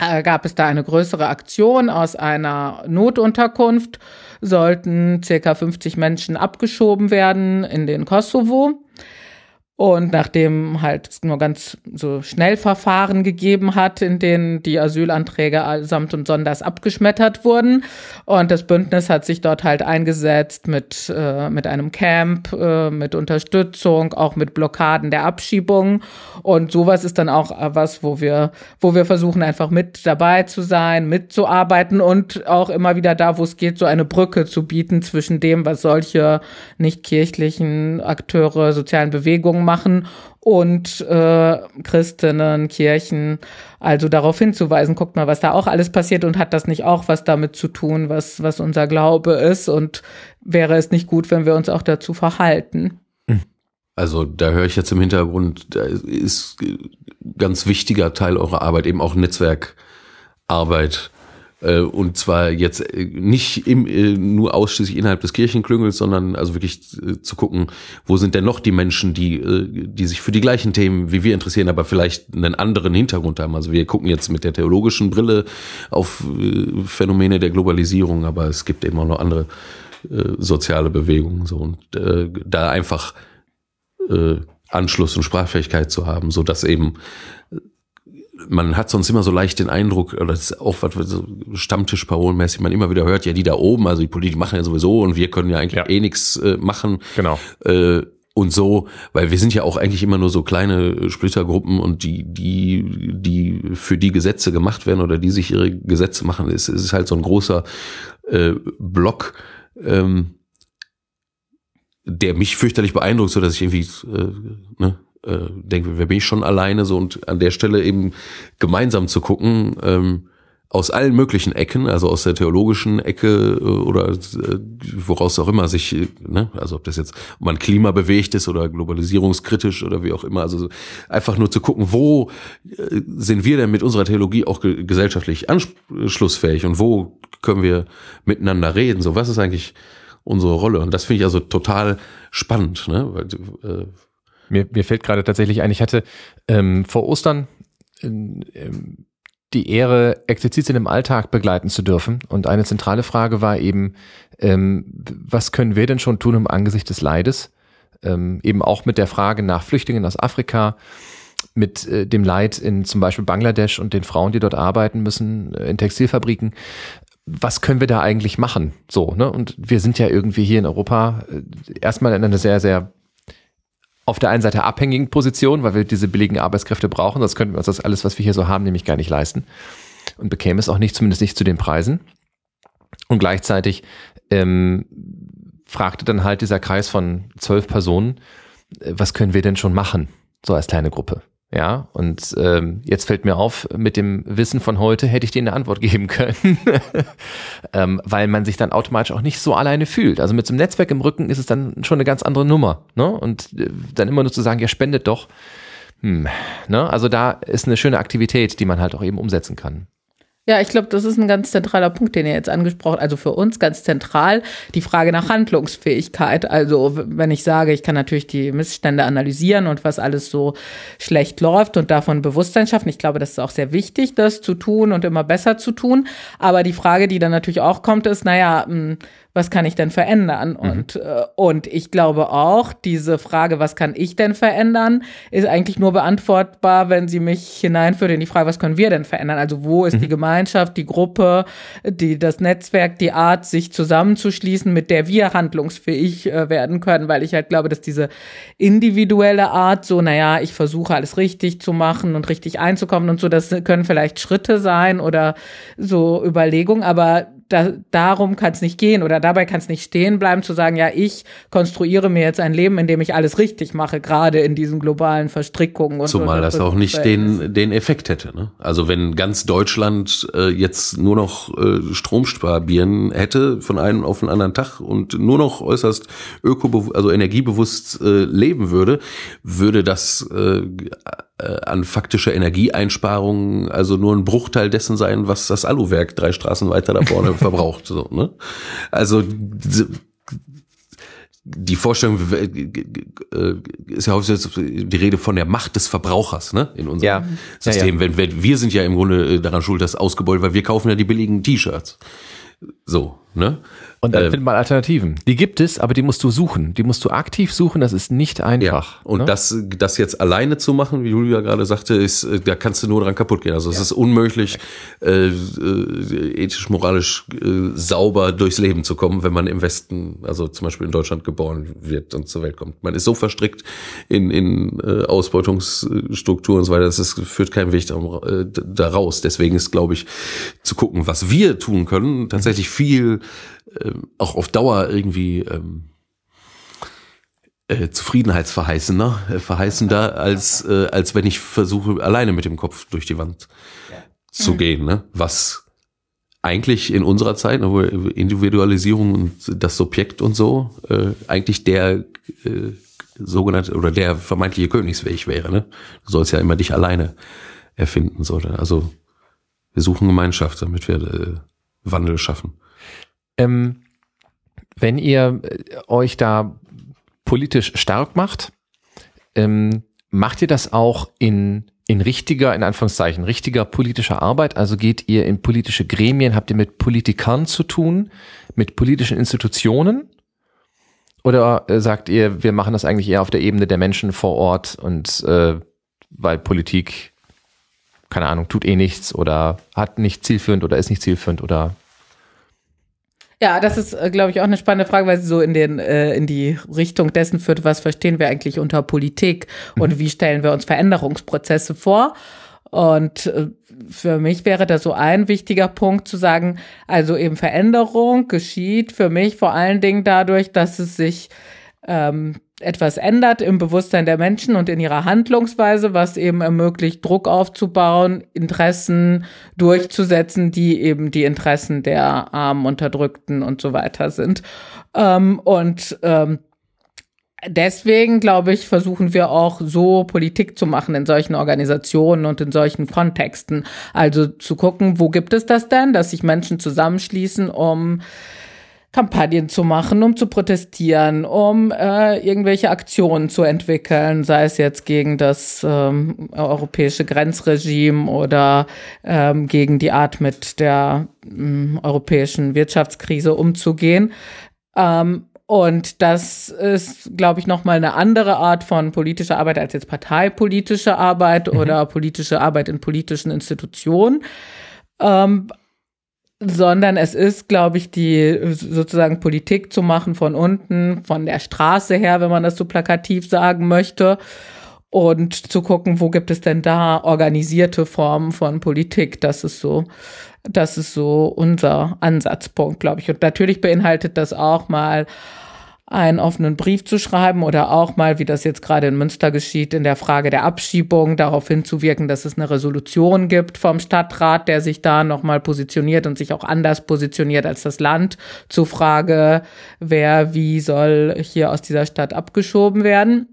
äh, gab es da eine größere Aktion aus einer Notunterkunft, sollten circa 50 Menschen abgeschoben werden in den Kosovo. Und nachdem halt es nur ganz so Schnellverfahren gegeben hat, in denen die Asylanträge samt und sonders abgeschmettert wurden. Und das Bündnis hat sich dort halt eingesetzt mit, äh, mit einem Camp, äh, mit Unterstützung, auch mit Blockaden der Abschiebung. Und sowas ist dann auch was, wo wir, wo wir versuchen, einfach mit dabei zu sein, mitzuarbeiten und auch immer wieder da, wo es geht, so eine Brücke zu bieten zwischen dem, was solche nicht kirchlichen Akteure, sozialen Bewegungen machen und äh, Christinnen, Kirchen, also darauf hinzuweisen, guckt mal, was da auch alles passiert und hat das nicht auch was damit zu tun, was, was unser Glaube ist und wäre es nicht gut, wenn wir uns auch dazu verhalten. Also da höre ich jetzt im Hintergrund, da ist ganz wichtiger Teil eurer Arbeit eben auch Netzwerkarbeit und zwar jetzt äh, nicht im, äh, nur ausschließlich innerhalb des Kirchenklüngels, sondern also wirklich zu gucken, wo sind denn noch die Menschen, die, die sich für die gleichen Themen wie wir interessieren, aber vielleicht einen anderen Hintergrund haben. Also wir gucken jetzt mit der theologischen Brille auf Phänomene der Globalisierung, aber es gibt eben auch noch andere soziale Bewegungen so und äh, da einfach äh, Anschluss und Sprachfähigkeit zu haben, so dass eben man hat sonst immer so leicht den Eindruck, oder das ist auch was so Stammtischparolenmäßig man immer wieder hört, ja, die da oben, also die Politiker machen ja sowieso und wir können ja eigentlich ja. eh nichts äh, machen. Genau. Äh, und so, weil wir sind ja auch eigentlich immer nur so kleine Splittergruppen und die, die, die für die Gesetze gemacht werden oder die sich ihre Gesetze machen, ist, ist halt so ein großer äh, Block, ähm, der mich fürchterlich beeindruckt, so dass ich irgendwie äh, ne, äh, denke, wer bin ich schon alleine? So und an der Stelle eben gemeinsam zu gucken, ähm, aus allen möglichen Ecken, also aus der theologischen Ecke äh, oder äh, woraus auch immer sich, ne, also ob das jetzt ob man klimabewegt ist oder globalisierungskritisch oder wie auch immer, also einfach nur zu gucken, wo äh, sind wir denn mit unserer Theologie auch ge gesellschaftlich anschlussfähig und wo können wir miteinander reden, so was ist eigentlich unsere Rolle? Und das finde ich also total spannend, ne, weil, äh, mir, mir fällt gerade tatsächlich ein, ich hatte ähm, vor Ostern ähm, die Ehre, Exerzitien im Alltag begleiten zu dürfen. Und eine zentrale Frage war eben, ähm, was können wir denn schon tun im Angesicht des Leides? Ähm, eben auch mit der Frage nach Flüchtlingen aus Afrika, mit äh, dem Leid in zum Beispiel Bangladesch und den Frauen, die dort arbeiten müssen, äh, in Textilfabriken. Was können wir da eigentlich machen? So, ne? Und wir sind ja irgendwie hier in Europa äh, erstmal in einer sehr, sehr auf der einen Seite abhängigen Position, weil wir diese billigen Arbeitskräfte brauchen, sonst könnten wir uns das alles, was wir hier so haben, nämlich gar nicht leisten und bekäme es auch nicht, zumindest nicht zu den Preisen. Und gleichzeitig ähm, fragte dann halt dieser Kreis von zwölf Personen, äh, was können wir denn schon machen, so als kleine Gruppe? Ja, und ähm, jetzt fällt mir auf, mit dem Wissen von heute hätte ich dir eine Antwort geben können, ähm, weil man sich dann automatisch auch nicht so alleine fühlt. Also mit so einem Netzwerk im Rücken ist es dann schon eine ganz andere Nummer. Ne? Und äh, dann immer nur zu sagen, ja, spendet doch. Hm, ne? Also da ist eine schöne Aktivität, die man halt auch eben umsetzen kann. Ja, ich glaube, das ist ein ganz zentraler Punkt, den ihr jetzt angesprochen, also für uns ganz zentral, die Frage nach Handlungsfähigkeit. Also wenn ich sage, ich kann natürlich die Missstände analysieren und was alles so schlecht läuft und davon Bewusstsein schaffen. Ich glaube, das ist auch sehr wichtig, das zu tun und immer besser zu tun. Aber die Frage, die dann natürlich auch kommt, ist, naja, hm, was kann ich denn verändern? Mhm. Und, äh, und ich glaube auch, diese Frage, was kann ich denn verändern, ist eigentlich nur beantwortbar, wenn sie mich hineinführt in die Frage, was können wir denn verändern? Also wo ist mhm. die Gemeinschaft, die Gruppe, die, das Netzwerk, die Art, sich zusammenzuschließen, mit der wir handlungsfähig äh, werden können? Weil ich halt glaube, dass diese individuelle Art, so, naja, ich versuche alles richtig zu machen und richtig einzukommen und so, das können vielleicht Schritte sein oder so Überlegungen, aber da, darum kann es nicht gehen oder dabei kann es nicht stehen bleiben, zu sagen, ja, ich konstruiere mir jetzt ein Leben, in dem ich alles richtig mache, gerade in diesen globalen Verstrickungen. Und Zumal das auch nicht den, den Effekt hätte. Ne? Also wenn ganz Deutschland äh, jetzt nur noch äh, Stromsparbieren hätte von einem auf den anderen Tag und nur noch äußerst öko also energiebewusst äh, leben würde, würde das äh, an faktischer Energieeinsparungen also nur ein Bruchteil dessen sein, was das Aluwerk drei Straßen weiter da vorne verbraucht. So, ne? Also die Vorstellung äh, ist ja häufig die Rede von der Macht des Verbrauchers ne, in unserem ja. System. Ja, ja. Wenn, wenn, wir sind ja im Grunde daran schuld, dass ausgebeutet, weil wir kaufen ja die billigen T-Shirts. So, ne? Und dann Äh, findet man Alternativen. Die gibt es, aber die musst du suchen. Die musst du aktiv suchen. Das ist nicht einfach. Und ne? das, das jetzt alleine zu machen, wie Julia gerade sagte, ist, äh, da kannst du nur dran kaputt gehen. Also es ist unmöglich, äh, äh, ethisch, moralisch äh, sauber durchs Leben zu kommen, wenn man im Westen, also zum Beispiel in Deutschland geboren wird und zur Welt kommt. Man ist so verstrickt in, in äh, Ausbeutungsstrukturen und so weiter, das ist, führt keinen Weg da, äh, da raus. Deswegen ist, glaube ich, zu gucken, was wir tun können, tatsächlich viel äh, auch auf Dauer irgendwie ähm, äh, zufriedenheitsverheißender, äh, verheißender, als, äh, als wenn ich versuche, alleine mit dem Kopf durch die Wand zu gehen, ne? Was eigentlich in unserer Zeit, ne, wo Individualisierung und das Subjekt und so, äh, eigentlich der äh, sogenannte oder der vermeintliche Königsweg wäre, ne? Du sollst ja immer dich alleine erfinden, so, ne? Also wir suchen Gemeinschaft, damit wir äh, Wandel schaffen. Ähm, wenn ihr äh, euch da politisch stark macht, ähm, macht ihr das auch in, in richtiger, in Anführungszeichen, richtiger politischer Arbeit? Also geht ihr in politische Gremien, habt ihr mit Politikern zu tun, mit politischen Institutionen? Oder äh, sagt ihr, wir machen das eigentlich eher auf der Ebene der Menschen vor Ort und äh, weil Politik, keine Ahnung, tut eh nichts oder hat nicht zielführend oder ist nicht zielführend oder Ja, das ist, äh, glaube ich, auch eine spannende Frage, weil sie so in, den, äh, in die Richtung dessen führt, was verstehen wir eigentlich unter Politik und wie stellen wir uns Veränderungsprozesse vor. Und äh, für mich wäre da so ein wichtiger Punkt zu sagen, also eben Veränderung geschieht für mich vor allen Dingen dadurch, dass es sich ähm, etwas ändert im Bewusstsein der Menschen und in ihrer Handlungsweise, was eben ermöglicht, Druck aufzubauen, Interessen durchzusetzen, die eben die Interessen der Armen, Unterdrückten und so weiter sind. Ähm, und ähm, deswegen, glaube ich, versuchen wir auch so Politik zu machen in solchen Organisationen und in solchen Kontexten. Also zu gucken, wo gibt es das denn, dass sich Menschen zusammenschließen, um Kampagnen zu machen, um zu protestieren, um äh, irgendwelche Aktionen zu entwickeln, sei es jetzt gegen das ähm, europäische Grenzregime oder ähm, gegen die Art mit der ähm, europäischen Wirtschaftskrise umzugehen. Ähm, und das ist, glaube ich, nochmal eine andere Art von politischer Arbeit als jetzt parteipolitische Arbeit mhm. oder politische Arbeit in politischen Institutionen. Ähm, sondern es ist, glaube ich, die sozusagen Politik zu machen von unten, von der Straße her, wenn man das so plakativ sagen möchte. Und zu gucken, wo gibt es denn da organisierte Formen von Politik. Das ist so, das ist so unser Ansatzpunkt, glaube ich. Und natürlich beinhaltet das auch mal einen offenen Brief zu schreiben oder auch mal, wie das jetzt gerade in Münster geschieht, in der Frage der Abschiebung darauf hinzuwirken, dass es eine Resolution gibt vom Stadtrat, der sich da nochmal positioniert und sich auch anders positioniert als das Land zur Frage, wer wie soll hier aus dieser Stadt abgeschoben werden.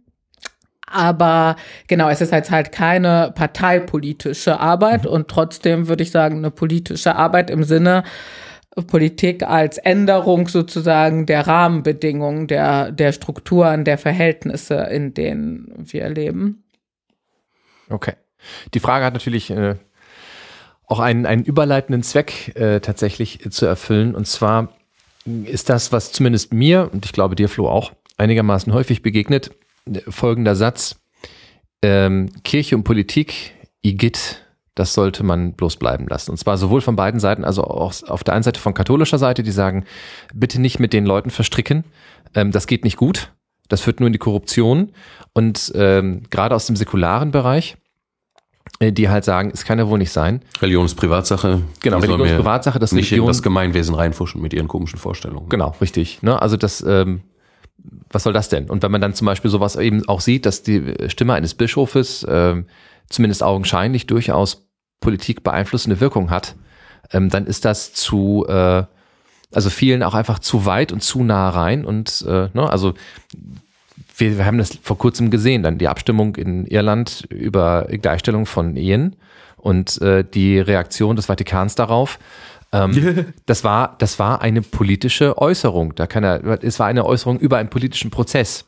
Aber genau, es ist jetzt halt keine parteipolitische Arbeit und trotzdem würde ich sagen, eine politische Arbeit im Sinne, Politik als Änderung sozusagen der Rahmenbedingungen, der, der Strukturen, der Verhältnisse, in denen wir leben. Okay. Die Frage hat natürlich äh, auch einen, einen überleitenden Zweck äh, tatsächlich zu erfüllen. Und zwar ist das, was zumindest mir und ich glaube dir, Flo, auch einigermaßen häufig begegnet, folgender Satz. Ähm, Kirche und Politik, Igitt, das sollte man bloß bleiben lassen. Und zwar sowohl von beiden Seiten, also auch auf der einen Seite von katholischer Seite, die sagen, bitte nicht mit den Leuten verstricken, ähm, das geht nicht gut, das führt nur in die Korruption. Und ähm, gerade aus dem säkularen Bereich, äh, die halt sagen, es kann ja wohl nicht sein. Religion ist Privatsache. Genau, Religion ist Privatsache, das nicht Religion, in das Gemeinwesen reinfuschen mit ihren komischen Vorstellungen. Genau, richtig. Ne? Also das, ähm, was soll das denn? Und wenn man dann zum Beispiel sowas eben auch sieht, dass die Stimme eines Bischofes ähm, zumindest augenscheinlich durchaus Politik beeinflussende Wirkung hat, ähm, dann ist das zu, äh, also vielen auch einfach zu weit und zu nah rein. Und äh, ne, also wir, wir haben das vor kurzem gesehen, dann die Abstimmung in Irland über Gleichstellung von Ehen und äh, die Reaktion des Vatikans darauf. Ähm, das war, das war eine politische Äußerung. Da kann er, es war eine Äußerung über einen politischen Prozess.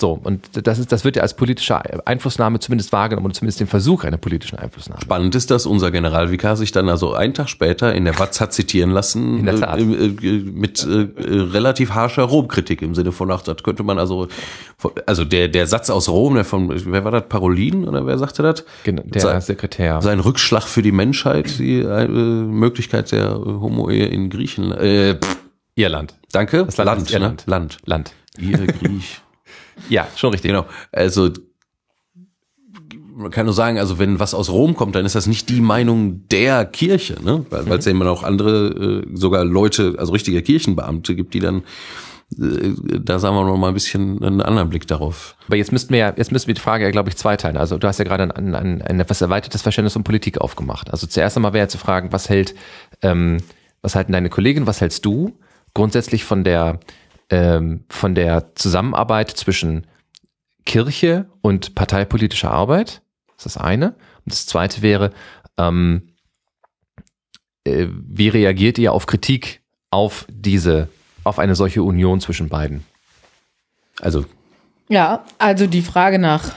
So, und das, ist, das wird ja als politische Einflussnahme zumindest wahrgenommen und zumindest den Versuch einer politischen Einflussnahme. Spannend ist, dass unser Generalvikar sich dann also einen Tag später in der Watz hat zitieren lassen In der Tat. Äh, äh, mit äh, äh, relativ harscher Romkritik im Sinne von, ach, das könnte man also, also der, der Satz aus Rom, der von, wer war das, Parolin oder wer sagte das? Genau, der Sei- Sekretär. Sein Rückschlag für die Menschheit, die äh, Möglichkeit der Homo-Ehe in Griechenland. Äh, Irland. danke. Das Land Irland. Ne? Land. Land. Ihr Griech. Ja, schon richtig. Genau. Also man kann nur sagen, also wenn was aus Rom kommt, dann ist das nicht die Meinung der Kirche, ne? Weil weil es ja immer noch andere, äh, sogar Leute, also richtige Kirchenbeamte gibt, die dann äh, da sagen wir noch mal ein bisschen einen anderen Blick darauf. Aber jetzt müssten wir ja, jetzt müssen wir die Frage ja, glaube ich, zweiteilen. Also du hast ja gerade ein, ein, ein etwas erweitertes Verständnis von Politik aufgemacht. Also zuerst einmal wäre zu fragen, was hält, ähm, was halten deine Kollegen, was hältst du grundsätzlich von der, ähm, von der Zusammenarbeit zwischen Kirche und parteipolitischer Arbeit? Das ist das eine. Und das zweite wäre, ähm, äh, wie reagiert ihr auf Kritik auf diese, auf eine solche Union zwischen beiden? Also Ja, also die Frage nach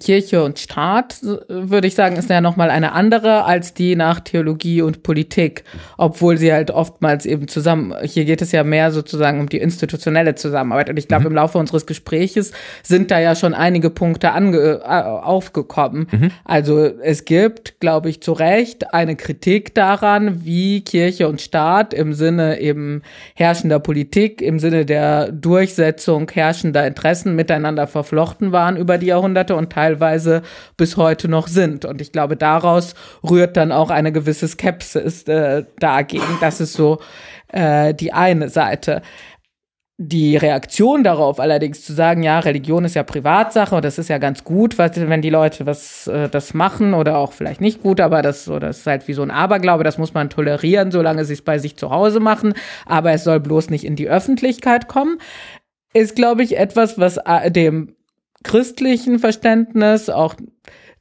Kirche und Staat, würde ich sagen, ist ja nochmal eine andere als die nach Theologie und Politik, obwohl sie halt oftmals eben zusammen, hier geht es ja mehr sozusagen um die institutionelle Zusammenarbeit. Und ich glaube, im Laufe unseres Gespräches sind da ja schon einige Punkte ange, äh, aufgekommen. Also es gibt, glaube ich, zu Recht eine Kritik daran, wie Kirche und Staat im Sinne eben herrschender Politik, im Sinne der Durchsetzung herrschender Interessen miteinander verflochten waren über die Jahrhunderte und teilweise bis heute noch sind. Und ich glaube, daraus rührt dann auch eine gewisse Skepsis äh, dagegen. Das ist so äh, die eine Seite. Die Reaktion darauf allerdings zu sagen, ja, Religion ist ja Privatsache und das ist ja ganz gut, was, wenn die Leute was äh, das machen oder auch vielleicht nicht gut, aber das, so, das ist halt wie so ein Aberglaube, das muss man tolerieren, solange sie es bei sich zu Hause machen, aber es soll bloß nicht in die Öffentlichkeit kommen, ist, glaube ich, etwas, was äh, dem christlichen Verständnis, auch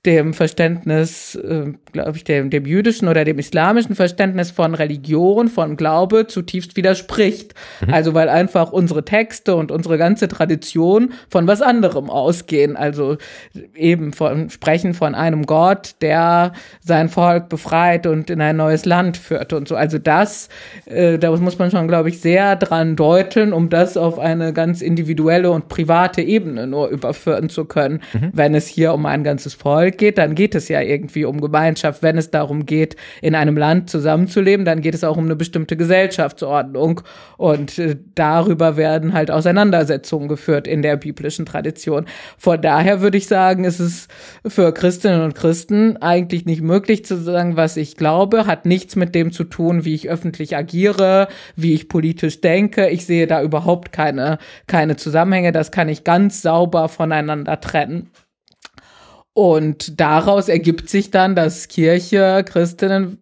dem Verständnis, äh, glaube ich, dem, dem jüdischen oder dem islamischen Verständnis von Religion, von Glaube zutiefst widerspricht. Also weil einfach unsere Texte und unsere ganze Tradition von was anderem ausgehen. Also eben von sprechen von einem Gott, der sein Volk befreit und in ein neues Land führt und so. Also das, äh, da muss man schon, glaube ich, sehr dran deuteln, um das auf eine ganz individuelle und private Ebene nur überführen zu können. Wenn es hier um ein ganzes Volk geht, dann geht es ja irgendwie um Gemeinschaft. Wenn es darum geht, in einem Land zusammenzuleben, dann geht es auch um eine bestimmte Gesellschaftsordnung. Und äh, darüber werden halt Auseinandersetzungen geführt in der biblischen Tradition. Von daher würde ich sagen, ist es für Christinnen und Christen eigentlich nicht möglich zu sagen, was ich glaube, hat nichts mit dem zu tun, wie ich öffentlich agiere, wie ich politisch denke. Ich sehe da überhaupt keine, keine Zusammenhänge. Das kann ich ganz sauber voneinander trennen. Und daraus ergibt sich dann, dass Kirche, Christinnen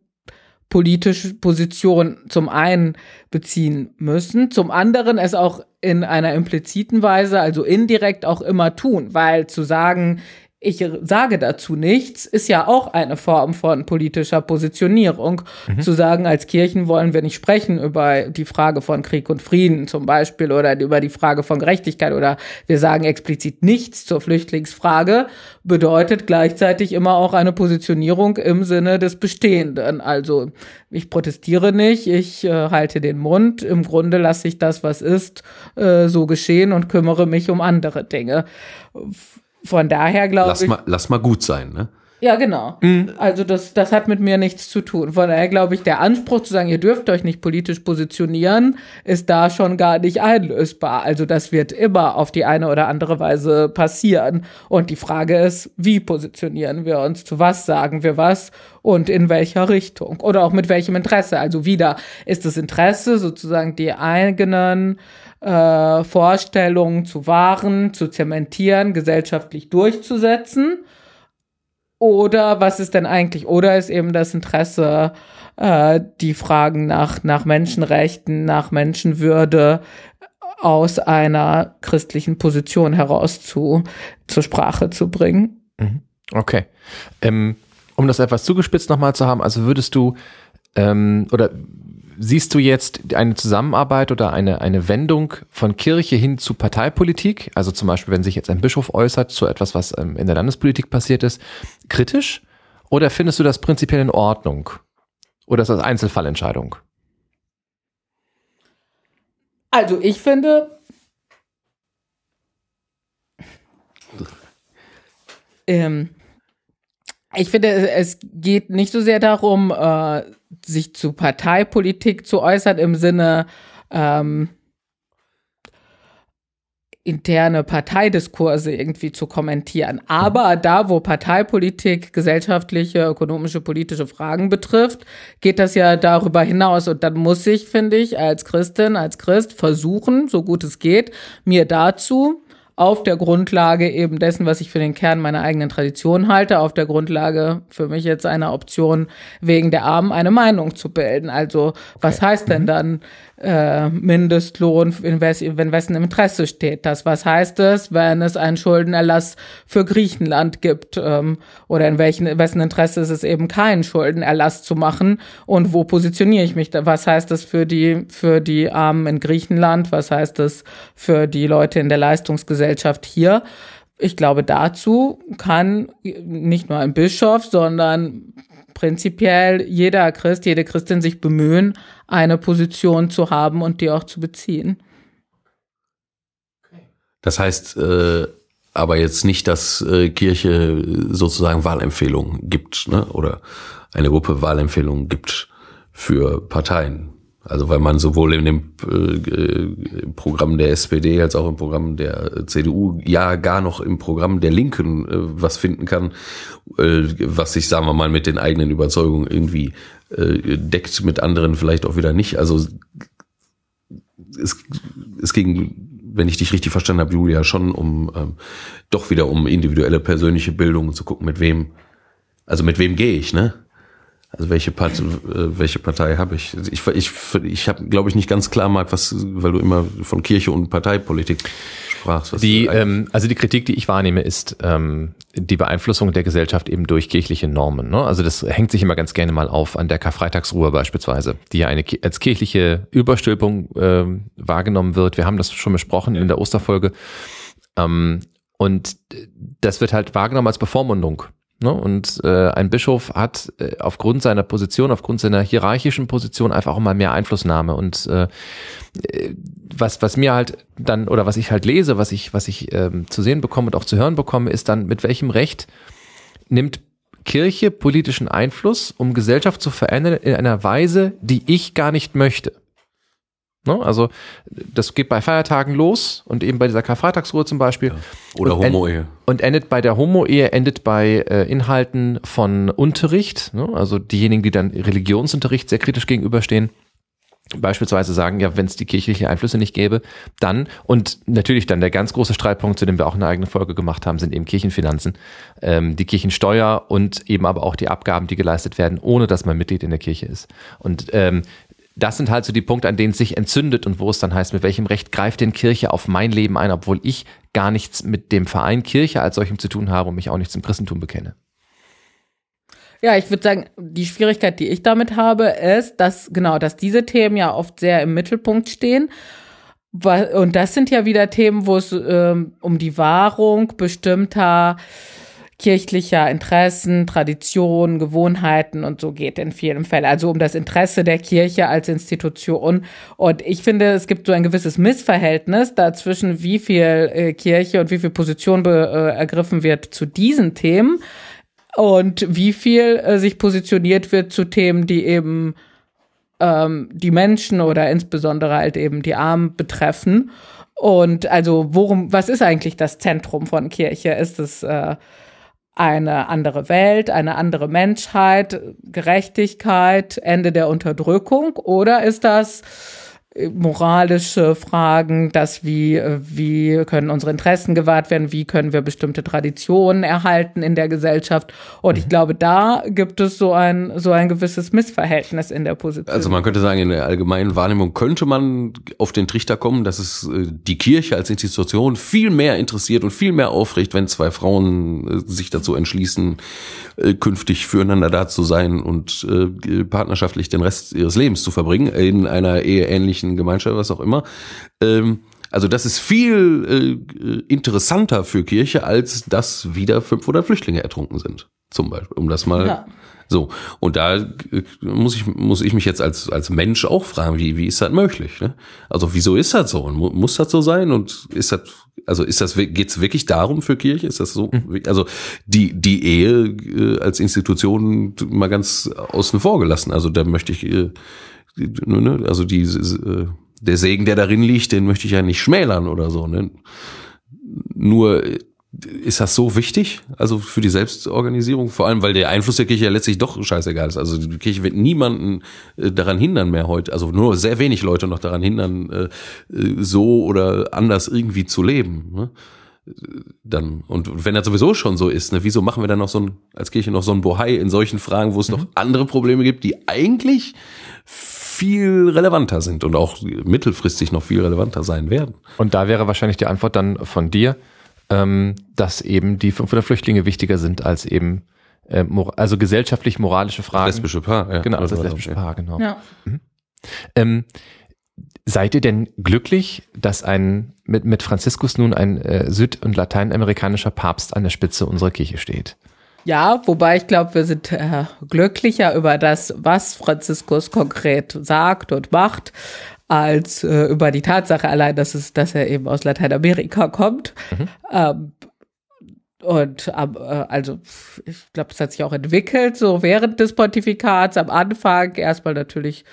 politische Position zum einen beziehen müssen, zum anderen es auch in einer impliziten Weise, also indirekt auch immer tun, weil zu sagen, ich sage dazu nichts, ist ja auch eine Form von politischer Positionierung. Zu sagen, als Kirchen wollen wir nicht sprechen über die Frage von Krieg und Frieden zum Beispiel oder über die Frage von Gerechtigkeit oder wir sagen explizit nichts zur Flüchtlingsfrage, bedeutet gleichzeitig immer auch eine Positionierung im Sinne des Bestehenden. Also ich protestiere nicht, ich äh, halte den Mund, im Grunde lasse ich das, was ist, äh, so geschehen und kümmere mich um andere Dinge. Von daher glaube ich. mal, lass mal gut sein, ne? Ja, genau. Also das, das hat mit mir nichts zu tun. Von daher glaube ich, der Anspruch zu sagen, ihr dürft euch nicht politisch positionieren, ist da schon gar nicht einlösbar. Also das wird immer auf die eine oder andere Weise passieren. Und die Frage ist, wie positionieren wir uns? Zu was sagen wir was? Und in welcher Richtung? Oder auch mit welchem Interesse? Also wieder, ist das Interesse sozusagen die eigenen äh, Vorstellungen zu wahren, zu zementieren, gesellschaftlich durchzusetzen? Oder was ist denn eigentlich? Oder ist eben das Interesse, äh, die Fragen nach, nach Menschenrechten, nach Menschenwürde aus einer christlichen Position heraus zu, zur Sprache zu bringen? Okay. Ähm, um das etwas zugespitzt nochmal zu haben, also würdest du, ähm, oder siehst du jetzt eine Zusammenarbeit oder eine, eine Wendung von Kirche hin zu Parteipolitik? Also zum Beispiel, wenn sich jetzt ein Bischof äußert zu etwas, was ähm, in der Landespolitik passiert ist, kritisch? Oder findest du das prinzipiell in Ordnung? Oder ist das Einzelfallentscheidung? Also ich finde, ähm, ich finde, es geht nicht so sehr darum, äh, sich zu Parteipolitik zu äußern im Sinne ähm, interne Parteidiskurse irgendwie zu kommentieren. Aber da, wo Parteipolitik gesellschaftliche, ökonomische, politische Fragen betrifft, geht das ja darüber hinaus. Und dann muss ich, finde ich, als Christin, als Christ versuchen, so gut es geht, mir dazu auf der Grundlage eben dessen, was ich für den Kern meiner eigenen Tradition halte, auf der Grundlage für mich jetzt einer Option wegen der Armen eine Meinung zu bilden. Also was heißt denn mhm. dann äh, Mindestlohn, in, wes in wessen Interesse steht das? Was heißt es, wenn es einen Schuldenerlass für Griechenland gibt? Ähm, oder in welchen, in wessen Interesse ist es eben keinen Schuldenerlass zu machen? Und wo positioniere ich mich da? Was heißt das für die, für die Armen in Griechenland? Was heißt das für die Leute in der Leistungsgesellschaft hier? Ich glaube, dazu kann nicht nur ein Bischof, sondern prinzipiell jeder Christ, jede Christin sich bemühen, eine Position zu haben und die auch zu beziehen. Das heißt äh, aber jetzt nicht, dass äh, Kirche sozusagen Wahlempfehlungen gibt, ne? Oder eine Gruppe Wahlempfehlungen gibt für Parteien. Also weil man sowohl in dem äh, Programm der SPD als auch im Programm der CDU, ja gar noch im Programm der Linken äh, was finden kann, äh, was sich, sagen wir mal, mit den eigenen Überzeugungen irgendwie äh, deckt, mit anderen vielleicht auch wieder nicht. Also es, es ging, wenn ich dich richtig verstanden habe, Julia, schon um ähm, doch wieder um individuelle persönliche Bildung zu gucken, mit wem, also mit wem gehe ich, ne? Also welche, Part, äh, welche Partei habe ich? Ich, ich, ich habe, glaube ich, nicht ganz klar, Marc, was, weil du immer von Kirche und Parteipolitik sprachst. Die, ähm, also die Kritik, die ich wahrnehme, ist ähm, die Beeinflussung der Gesellschaft eben durch kirchliche Normen. Ne? Also das hängt sich immer ganz gerne mal auf an der Karfreitagsruhe beispielsweise, die ja eine, als kirchliche Überstülpung ähm, wahrgenommen wird. Wir haben das schon besprochen in der Osterfolge. Ähm, und das wird halt wahrgenommen als Bevormundung Ne? Und äh, ein Bischof hat äh, aufgrund seiner Position, aufgrund seiner hierarchischen Position einfach auch mal mehr Einflussnahme. Und äh, was, was mir halt dann, oder was ich halt lese, was ich, was ich ähm, zu sehen bekomme und auch zu hören bekomme, ist dann, mit welchem Recht nimmt Kirche politischen Einfluss, um Gesellschaft zu verändern in einer Weise, die ich gar nicht möchte. Ne? Also das geht bei Feiertagen los und eben bei dieser Karfreitagsruhe zum Beispiel. Ja. Oder Homo-Ehe. Und endet bei der Homo-Ehe, endet bei äh, Inhalten von Unterricht, ne? also diejenigen, die dann Religionsunterricht sehr kritisch gegenüberstehen. Beispielsweise sagen, ja, wenn es die kirchliche Einflüsse nicht gäbe, dann, und natürlich dann der ganz große Streitpunkt, zu dem wir auch eine eigene Folge gemacht haben, sind eben Kirchenfinanzen, ähm, die Kirchensteuer und eben aber auch die Abgaben, die geleistet werden, ohne dass man Mitglied in der Kirche ist. Und ähm, das sind halt so die Punkte, an denen es sich entzündet und wo es dann heißt, mit welchem Recht greift denn Kirche auf mein Leben ein, obwohl ich gar nichts mit dem Verein Kirche als solchem zu tun habe und mich auch nicht zum Christentum bekenne. Ja, ich würde sagen, die Schwierigkeit, die ich damit habe, ist, dass genau, dass diese Themen ja oft sehr im Mittelpunkt stehen. Und das sind ja wieder Themen, wo es ähm, um die Wahrung bestimmter kirchlicher Interessen, Traditionen, Gewohnheiten und so geht in vielen Fällen. Also um das Interesse der Kirche als Institution. Und ich finde, es gibt so ein gewisses Missverhältnis dazwischen, wie viel äh, Kirche und wie viel Position äh, ergriffen wird zu diesen Themen und wie viel äh, sich positioniert wird zu Themen, die eben ähm, die Menschen oder insbesondere halt eben die Armen betreffen. Und also worum, was ist eigentlich das Zentrum von Kirche? Ist es äh, eine andere Welt, eine andere Menschheit, Gerechtigkeit, Ende der Unterdrückung? Oder ist das moralische Fragen, dass wie, wie können unsere Interessen gewahrt werden, wie können wir bestimmte Traditionen erhalten in der Gesellschaft. Und ich mhm. glaube, da gibt es so ein, so ein gewisses Missverhältnis in der Position. Also man könnte sagen, in der allgemeinen Wahrnehmung könnte man auf den Trichter kommen, dass es äh, die Kirche als Institution viel mehr interessiert und viel mehr aufregt, wenn zwei Frauen äh, sich dazu entschließen, äh, künftig füreinander da zu sein und partnerschaftlich den Rest ihres Lebens zu verbringen in einer eheähnlichen christlichen Gemeinschaft, was auch immer. Ähm, also das ist viel äh, interessanter für Kirche, als dass wieder 500 Flüchtlinge ertrunken sind, zum Beispiel, um das mal ja. so. Und da äh, muss ich muss ich mich jetzt als als Mensch auch fragen, wie wie ist das möglich? Ne? Also wieso ist das so? Und muss das so sein? Und ist das also ist das geht's wirklich darum für Kirche? Ist das so? Mhm. Also die die Ehe äh, als Institution mal ganz außen vor gelassen. Also da möchte ich äh, also die, äh, der Segen, der darin liegt, den möchte ich ja nicht schmälern oder so. Ne? Nur ist das so wichtig, also für die Selbstorganisierung, vor allem weil der Einfluss der Kirche ja letztlich doch scheißegal ist. Also die Kirche wird niemanden äh, daran hindern mehr heute, also nur sehr wenig Leute noch daran hindern, äh, so oder anders irgendwie zu leben. Ne? Dann und wenn das sowieso schon so ist, ne, wieso machen wir dann noch so ein als Kirche noch so ein Bohai in solchen Fragen, wo es mhm. noch andere Probleme gibt, die eigentlich viel relevanter sind und auch mittelfristig noch viel relevanter sein werden. Und da wäre wahrscheinlich die Antwort dann von dir, ähm, dass eben die 500 Flüchtlinge wichtiger sind als eben äh, also gesellschaftlich moralische Fragen. Das lesbische Paar, ja. Genau, also das lesbische Paar, genau. Ja. Mhm. Ähm, seid ihr denn glücklich, dass ein mit, mit Franziskus nun ein äh, süd- und lateinamerikanischer Papst an der Spitze unserer Kirche steht? Ja, wobei ich glaube, wir sind äh, glücklicher über das, was Franziskus konkret sagt und macht, als äh, über die Tatsache allein, dass, es, dass er eben aus Lateinamerika kommt. Mhm. Ähm, und äh, also ich glaube, es hat sich auch entwickelt, so während des Pontifikats am Anfang erstmal natürlich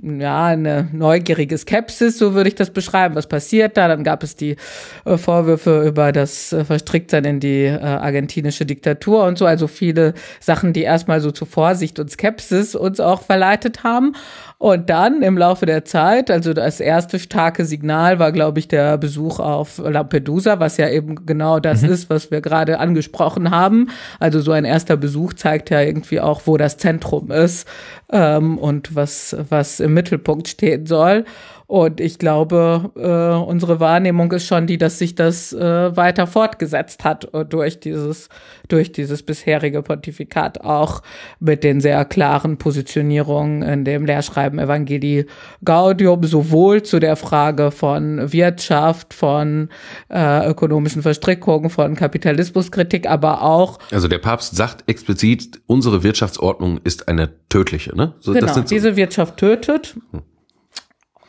ja, eine neugierige Skepsis, so würde ich das beschreiben. Was passiert da? Dann gab es die äh, Vorwürfe über das äh, Verstricktsein in die äh, argentinische Diktatur und so. Also viele Sachen, die erstmal so zu Vorsicht und Skepsis uns auch verleitet haben. Und dann im Laufe der Zeit, also das erste starke Signal war, glaube ich, der Besuch auf Lampedusa, was ja eben genau das mhm. ist, was wir gerade angesprochen haben. Also so ein erster Besuch zeigt ja irgendwie auch, wo das Zentrum ist ähm, und was, was im Mittelpunkt stehen soll. Und ich glaube, äh, unsere Wahrnehmung ist schon die, dass sich das äh, weiter fortgesetzt hat durch dieses, durch dieses bisherige Pontifikat, auch mit den sehr klaren Positionierungen in dem Lehrschreiben Evangelii Gaudium, sowohl zu der Frage von Wirtschaft, von äh, ökonomischen Verstrickungen, von Kapitalismuskritik, aber auch. Also der Papst sagt explizit, unsere Wirtschaftsordnung ist eine tödliche, ne? So, genau, so diese Wirtschaft tötet. Hm.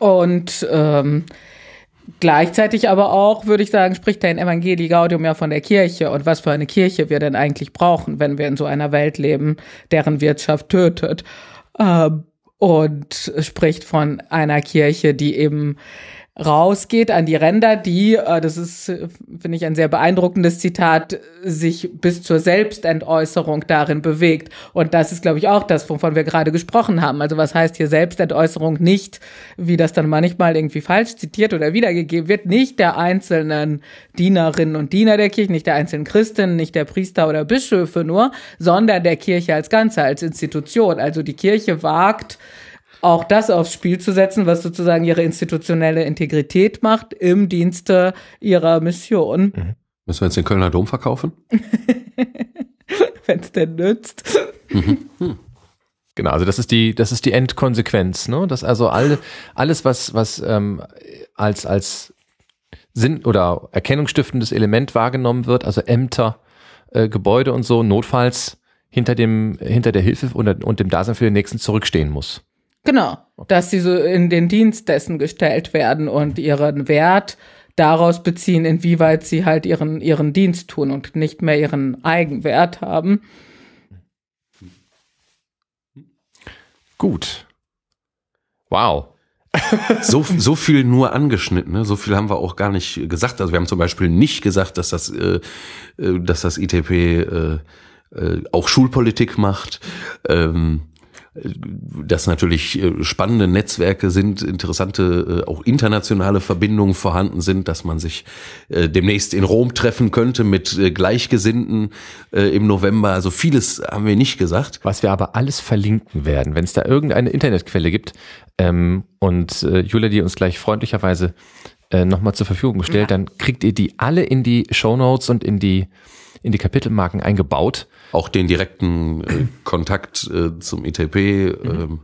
Und ähm, Gleichzeitig aber auch, würde ich sagen, spricht der Evangelii Gaudium ja von der Kirche und was für eine Kirche wir denn eigentlich brauchen, wenn wir in so einer Welt leben, deren Wirtschaft tötet. Ähm, und spricht von einer Kirche, die eben rausgeht an die Ränder, die, äh, das ist, finde ich, ein sehr beeindruckendes Zitat, sich bis zur Selbstentäußerung darin bewegt. Und das ist, glaube ich, auch das, wovon wir gerade gesprochen haben. Also was heißt hier Selbstentäußerung nicht, wie das dann manchmal irgendwie falsch zitiert oder wiedergegeben wird, nicht der einzelnen Dienerinnen und Diener der Kirche, nicht der einzelnen Christen, nicht der Priester oder Bischöfe nur, sondern der Kirche als Ganze, als Institution. Also die Kirche wagt, auch das aufs Spiel zu setzen, was sozusagen ihre institutionelle Integrität macht im Dienste ihrer Mission. Mhm. Müssen wir jetzt den Kölner Dom verkaufen? Wenn es denn nützt. Mhm. Hm. Genau, also das ist die, das ist die Endkonsequenz, ne? Dass also alle, alles, was, was ähm, als, als Sinn oder erkennungsstiftendes Element wahrgenommen wird, also Ämter, äh, Gebäude und so, notfalls hinter dem, hinter der Hilfe und, und dem Dasein für den Nächsten zurückstehen muss. Genau, dass sie so in den Dienst dessen gestellt werden und ihren Wert daraus beziehen, inwieweit sie halt ihren, ihren Dienst tun und nicht mehr ihren Eigenwert haben. Gut. Wow. so, so viel nur angeschnitten, ne? so viel haben wir auch gar nicht gesagt. Also wir haben zum Beispiel nicht gesagt, dass das, äh, äh dass das ITP äh, äh, auch Schulpolitik macht. Ähm, dass natürlich äh, spannende Netzwerke sind, interessante, äh, auch internationale Verbindungen vorhanden sind, dass man sich äh, demnächst in Rom treffen könnte mit Gleichgesinnten im November. Also vieles haben wir nicht gesagt. Was wir aber alles verlinken werden, wenn es da irgendeine Internetquelle gibt ähm, und Julia, die uns gleich freundlicherweise äh, nochmal zur Verfügung stellt, ja. dann kriegt ihr die alle in die Show Notes und in die in die Kapitelmarken eingebaut. Auch den direkten äh, Kontakt äh, zum ITP, mhm. ähm,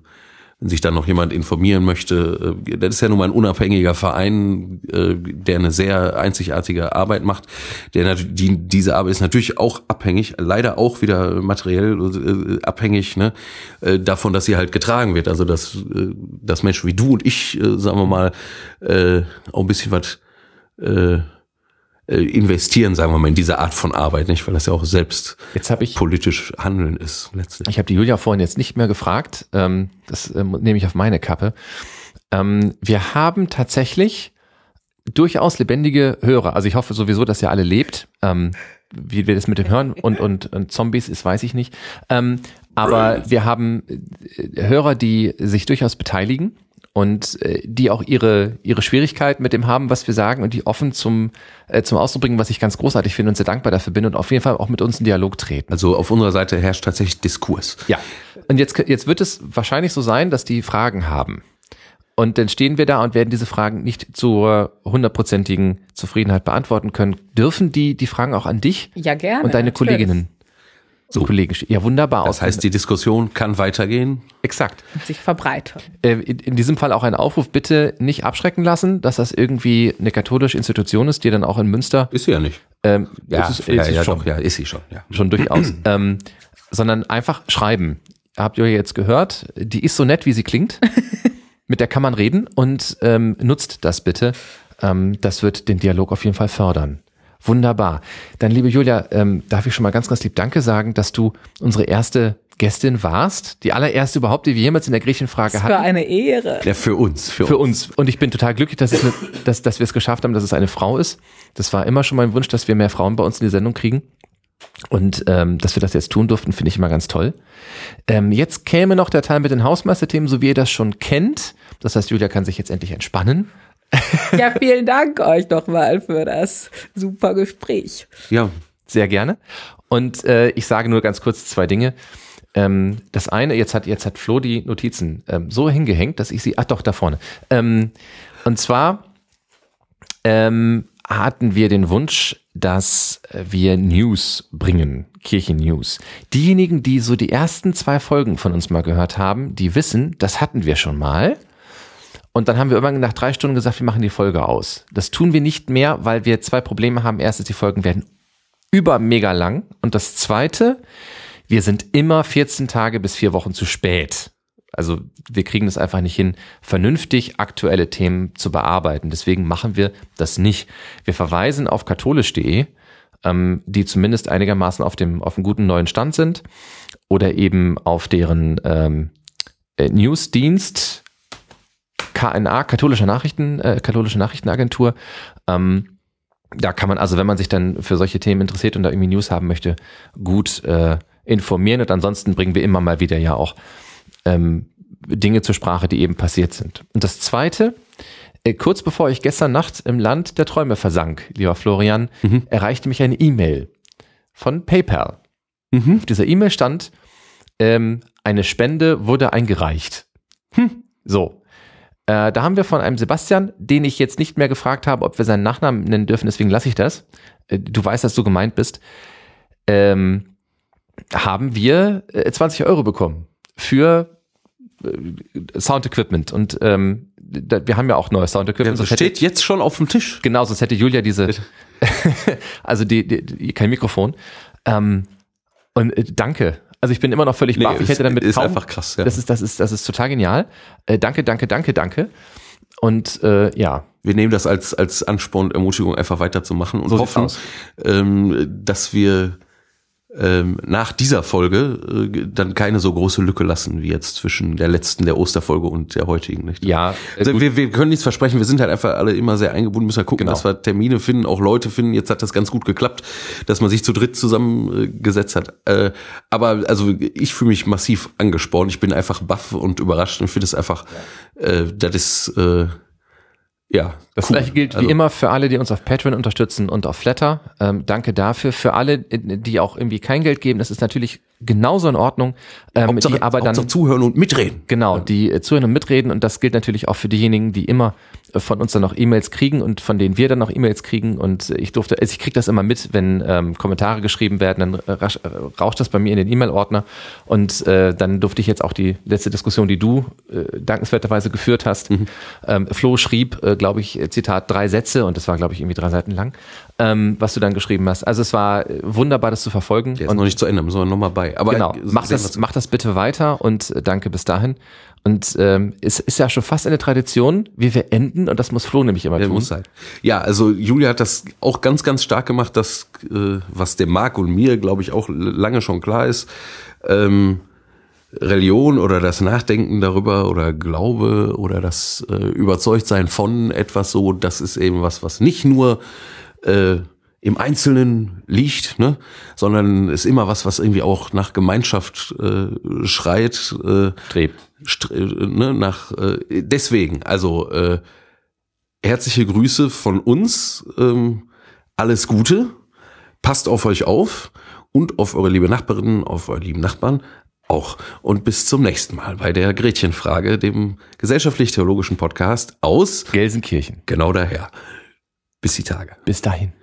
wenn sich dann noch jemand informieren möchte. Äh, das ist ja nun mal ein unabhängiger Verein, äh, der eine sehr einzigartige Arbeit macht. Der die, diese Arbeit ist natürlich auch abhängig, leider auch wieder materiell äh, abhängig ne, davon, dass sie halt getragen wird. Also dass, dass Menschen wie du und ich, sagen wir mal, auch ein bisschen was investieren, sagen wir mal, in diese Art von Arbeit, nicht, weil das ja auch selbst jetzt ich, politisch Handeln ist letztlich. Ich habe die Julia vorhin jetzt nicht mehr gefragt, ähm, das ähm, nehme ich auf meine Kappe. Ähm, wir haben tatsächlich durchaus lebendige Hörer. Also ich hoffe sowieso, dass ihr alle lebt. Ähm, wie wir das mit den Hören und, und, und Zombies ist, weiß ich nicht. Ähm, aber wir haben äh, Hörer, die sich durchaus beteiligen und äh, die auch ihre, ihre Schwierigkeit mit dem haben, was wir sagen und die offen zum, äh, zum Ausdruck bringen, was ich ganz großartig finde und sehr dankbar dafür bin und auf jeden Fall auch mit uns in Dialog treten. Also auf unserer Seite herrscht tatsächlich Diskurs. Ja. Und jetzt, jetzt wird es wahrscheinlich so sein, dass die Fragen haben. Und dann stehen wir da und werden diese Fragen nicht zur hundertprozentigen Zufriedenheit beantworten können. Dürfen die die Fragen auch an dich ja, gerne, und deine natürlich. Kolleginnen so. Kollegen. Ja, wunderbar. Das heißt, die Diskussion kann weitergehen. Exakt. Und sich verbreitern. Äh, in, diesem Fall auch ein Aufruf, bitte nicht abschrecken lassen, dass das irgendwie eine katholische Institution ist, die dann auch in Münster. Ist sie ja nicht. Ähm, ja, ist, ja, ist ja, schon, doch, ja, ist sie schon. Ja. Schon durchaus. ähm, sondern einfach schreiben. Habt ihr jetzt gehört? Die ist so nett, wie sie klingt. Mit der kann man reden und ähm, nutzt das bitte. Ähm, das wird den Dialog auf jeden Fall fördern. Wunderbar. Dann, liebe Julia, ähm, darf ich schon mal ganz, ganz lieb Danke sagen, dass du unsere erste Gästin warst. Die allererste überhaupt, die wir jemals in der Griechenfrage hatten. Für eine Ehre. Ja, für uns. Für, für uns. uns. Und ich bin total glücklich, dass, es eine, dass, dass wir es geschafft haben, dass es eine Frau ist. Das war immer schon mein Wunsch, dass wir mehr Frauen bei uns in die Sendung kriegen. Und ähm, dass wir das jetzt tun durften, finde ich immer ganz toll. Ähm, jetzt käme noch der Teil mit den Hausmeisterthemen, so wie ihr das schon kennt. Das heißt, Julia kann sich jetzt endlich entspannen ja, vielen Dank euch nochmal für das super Gespräch. Ja, sehr gerne. Und äh, ich sage nur ganz kurz zwei Dinge. Ähm, das eine, jetzt hat, jetzt hat Flo die Notizen ähm, so hingehängt, dass ich sie, ach doch, da vorne. Ähm, und zwar ähm, hatten wir den Wunsch, dass wir News bringen, Kirchen-News. Diejenigen, die so die ersten zwei Folgen von uns mal gehört haben, die wissen, das hatten wir schon mal. Und dann haben wir irgendwann nach drei Stunden gesagt, wir machen die Folge aus. Das tun wir nicht mehr, weil wir zwei Probleme haben. Erstens, die Folgen werden über mega lang. Und das zweite, wir sind immer 14 Tage bis vier Wochen zu spät. Also wir kriegen es einfach nicht hin, vernünftig aktuelle Themen zu bearbeiten. Deswegen machen wir das nicht. Wir verweisen auf katholisch.de, ähm, die zumindest einigermaßen auf dem, auf einem guten neuen Stand sind. Oder eben auf deren ähm, äh, Newsdienst, KNA, katholische Nachrichten, äh, katholische Nachrichtenagentur. Ähm, da kann man also, wenn man sich dann für solche Themen interessiert und da irgendwie News haben möchte, gut äh, informieren. Und ansonsten bringen wir immer mal wieder ja auch ähm, Dinge zur Sprache, die eben passiert sind. Und das Zweite, äh, kurz bevor ich gestern Nacht im Land der Träume versank, lieber Florian, mhm. erreichte mich eine E-Mail von PayPal. Mhm. Auf dieser E-Mail stand, ähm, eine Spende wurde eingereicht. Hm. So, äh, da haben wir von einem Sebastian, den ich jetzt nicht mehr gefragt habe, ob wir seinen Nachnamen nennen dürfen, deswegen lasse ich das. Äh, du weißt, dass du gemeint bist. Ähm, haben wir äh, 20 Euro bekommen für äh, Sound Equipment und ähm, da, wir haben ja auch neues Sound Equipment. Ja, das steht hätte, jetzt schon auf dem Tisch. Genau, sonst hätte Julia diese, also die, die, die, kein Mikrofon. Ähm, und äh, danke, also ich bin immer noch völlig nee, baff. Ich hätte damit ist kaum, einfach krass. Ja. Das ist das ist das ist total genial. Äh, danke, danke, danke, danke. Und äh, ja, wir nehmen das als als Ansporn und Ermutigung einfach weiterzumachen und so hoffen, ähm, dass wir ähm, nach dieser Folge äh, dann keine so große Lücke lassen wie jetzt zwischen der letzten, der Osterfolge und der heutigen. Nicht? Ja, äh, Also wir, wir können nichts versprechen, wir sind halt einfach alle immer sehr eingebunden, müssen halt gucken, Genau. dass wir Termine finden, auch Leute finden. Jetzt hat das ganz gut geklappt, dass man sich zu dritt zusammengesetzt hat. Äh, aber also ich fühle mich massiv angespornt. Ich bin einfach baff und überrascht und finde es einfach, äh, das ist äh, ja. Das cool. gleiche gilt Also- wie immer für alle, die uns auf Patreon unterstützen und auf Flatter. Ähm, danke dafür. Für alle, die auch irgendwie kein Geld geben, das ist natürlich genauso in Ordnung. Ähm, Hauptsache, die aber dann Hauptsache zuhören und mitreden. Genau, die äh, zuhören und mitreden und das gilt natürlich auch für diejenigen, die immer von uns dann noch E-Mails kriegen und von denen wir dann noch E-Mails kriegen und ich durfte, also ich kriege das immer mit, wenn ähm, Kommentare geschrieben werden, dann rasch, äh, rauscht das bei mir in den E-Mail-Ordner und äh, dann durfte ich jetzt auch die letzte Diskussion, die du äh, dankenswerterweise geführt hast, ähm, Flo schrieb, äh, glaube ich, Zitat, drei Sätze und das war, glaube ich, irgendwie drei Seiten lang, ähm, was du dann geschrieben hast. Also es war äh, wunderbar, das zu verfolgen. Der ist noch nicht zu Ende, müssen wir noch mal bei. Aber Genau, äh, mach das, mach das bitte weiter und äh, danke bis dahin. Und ähm, es ist ja schon fast eine Tradition, wie wir enden und das muss Flo nämlich immer Der tun. muss sein. Ja, also Julia hat das auch ganz, ganz stark gemacht, das, äh, was dem Marc und mir, glaube ich, auch lange schon klar ist. Ähm, Religion oder das Nachdenken darüber oder Glaube oder das äh, Überzeugtsein von etwas so, das ist eben was, was nicht nur äh, im Einzelnen liegt, ne, sondern ist immer was, was irgendwie auch nach Gemeinschaft äh, schreit. Äh, Streb. Str- äh, ne, nach äh, deswegen, also äh, herzliche Grüße von uns, ähm, alles Gute, passt auf euch auf und auf eure liebe Nachbarinnen, auf eure lieben Nachbarn auch. Und bis zum nächsten Mal bei der Gretchenfrage, dem gesellschaftlich-theologischen Podcast aus Gelsenkirchen. genau daher. Bis die Tage. Bis dahin.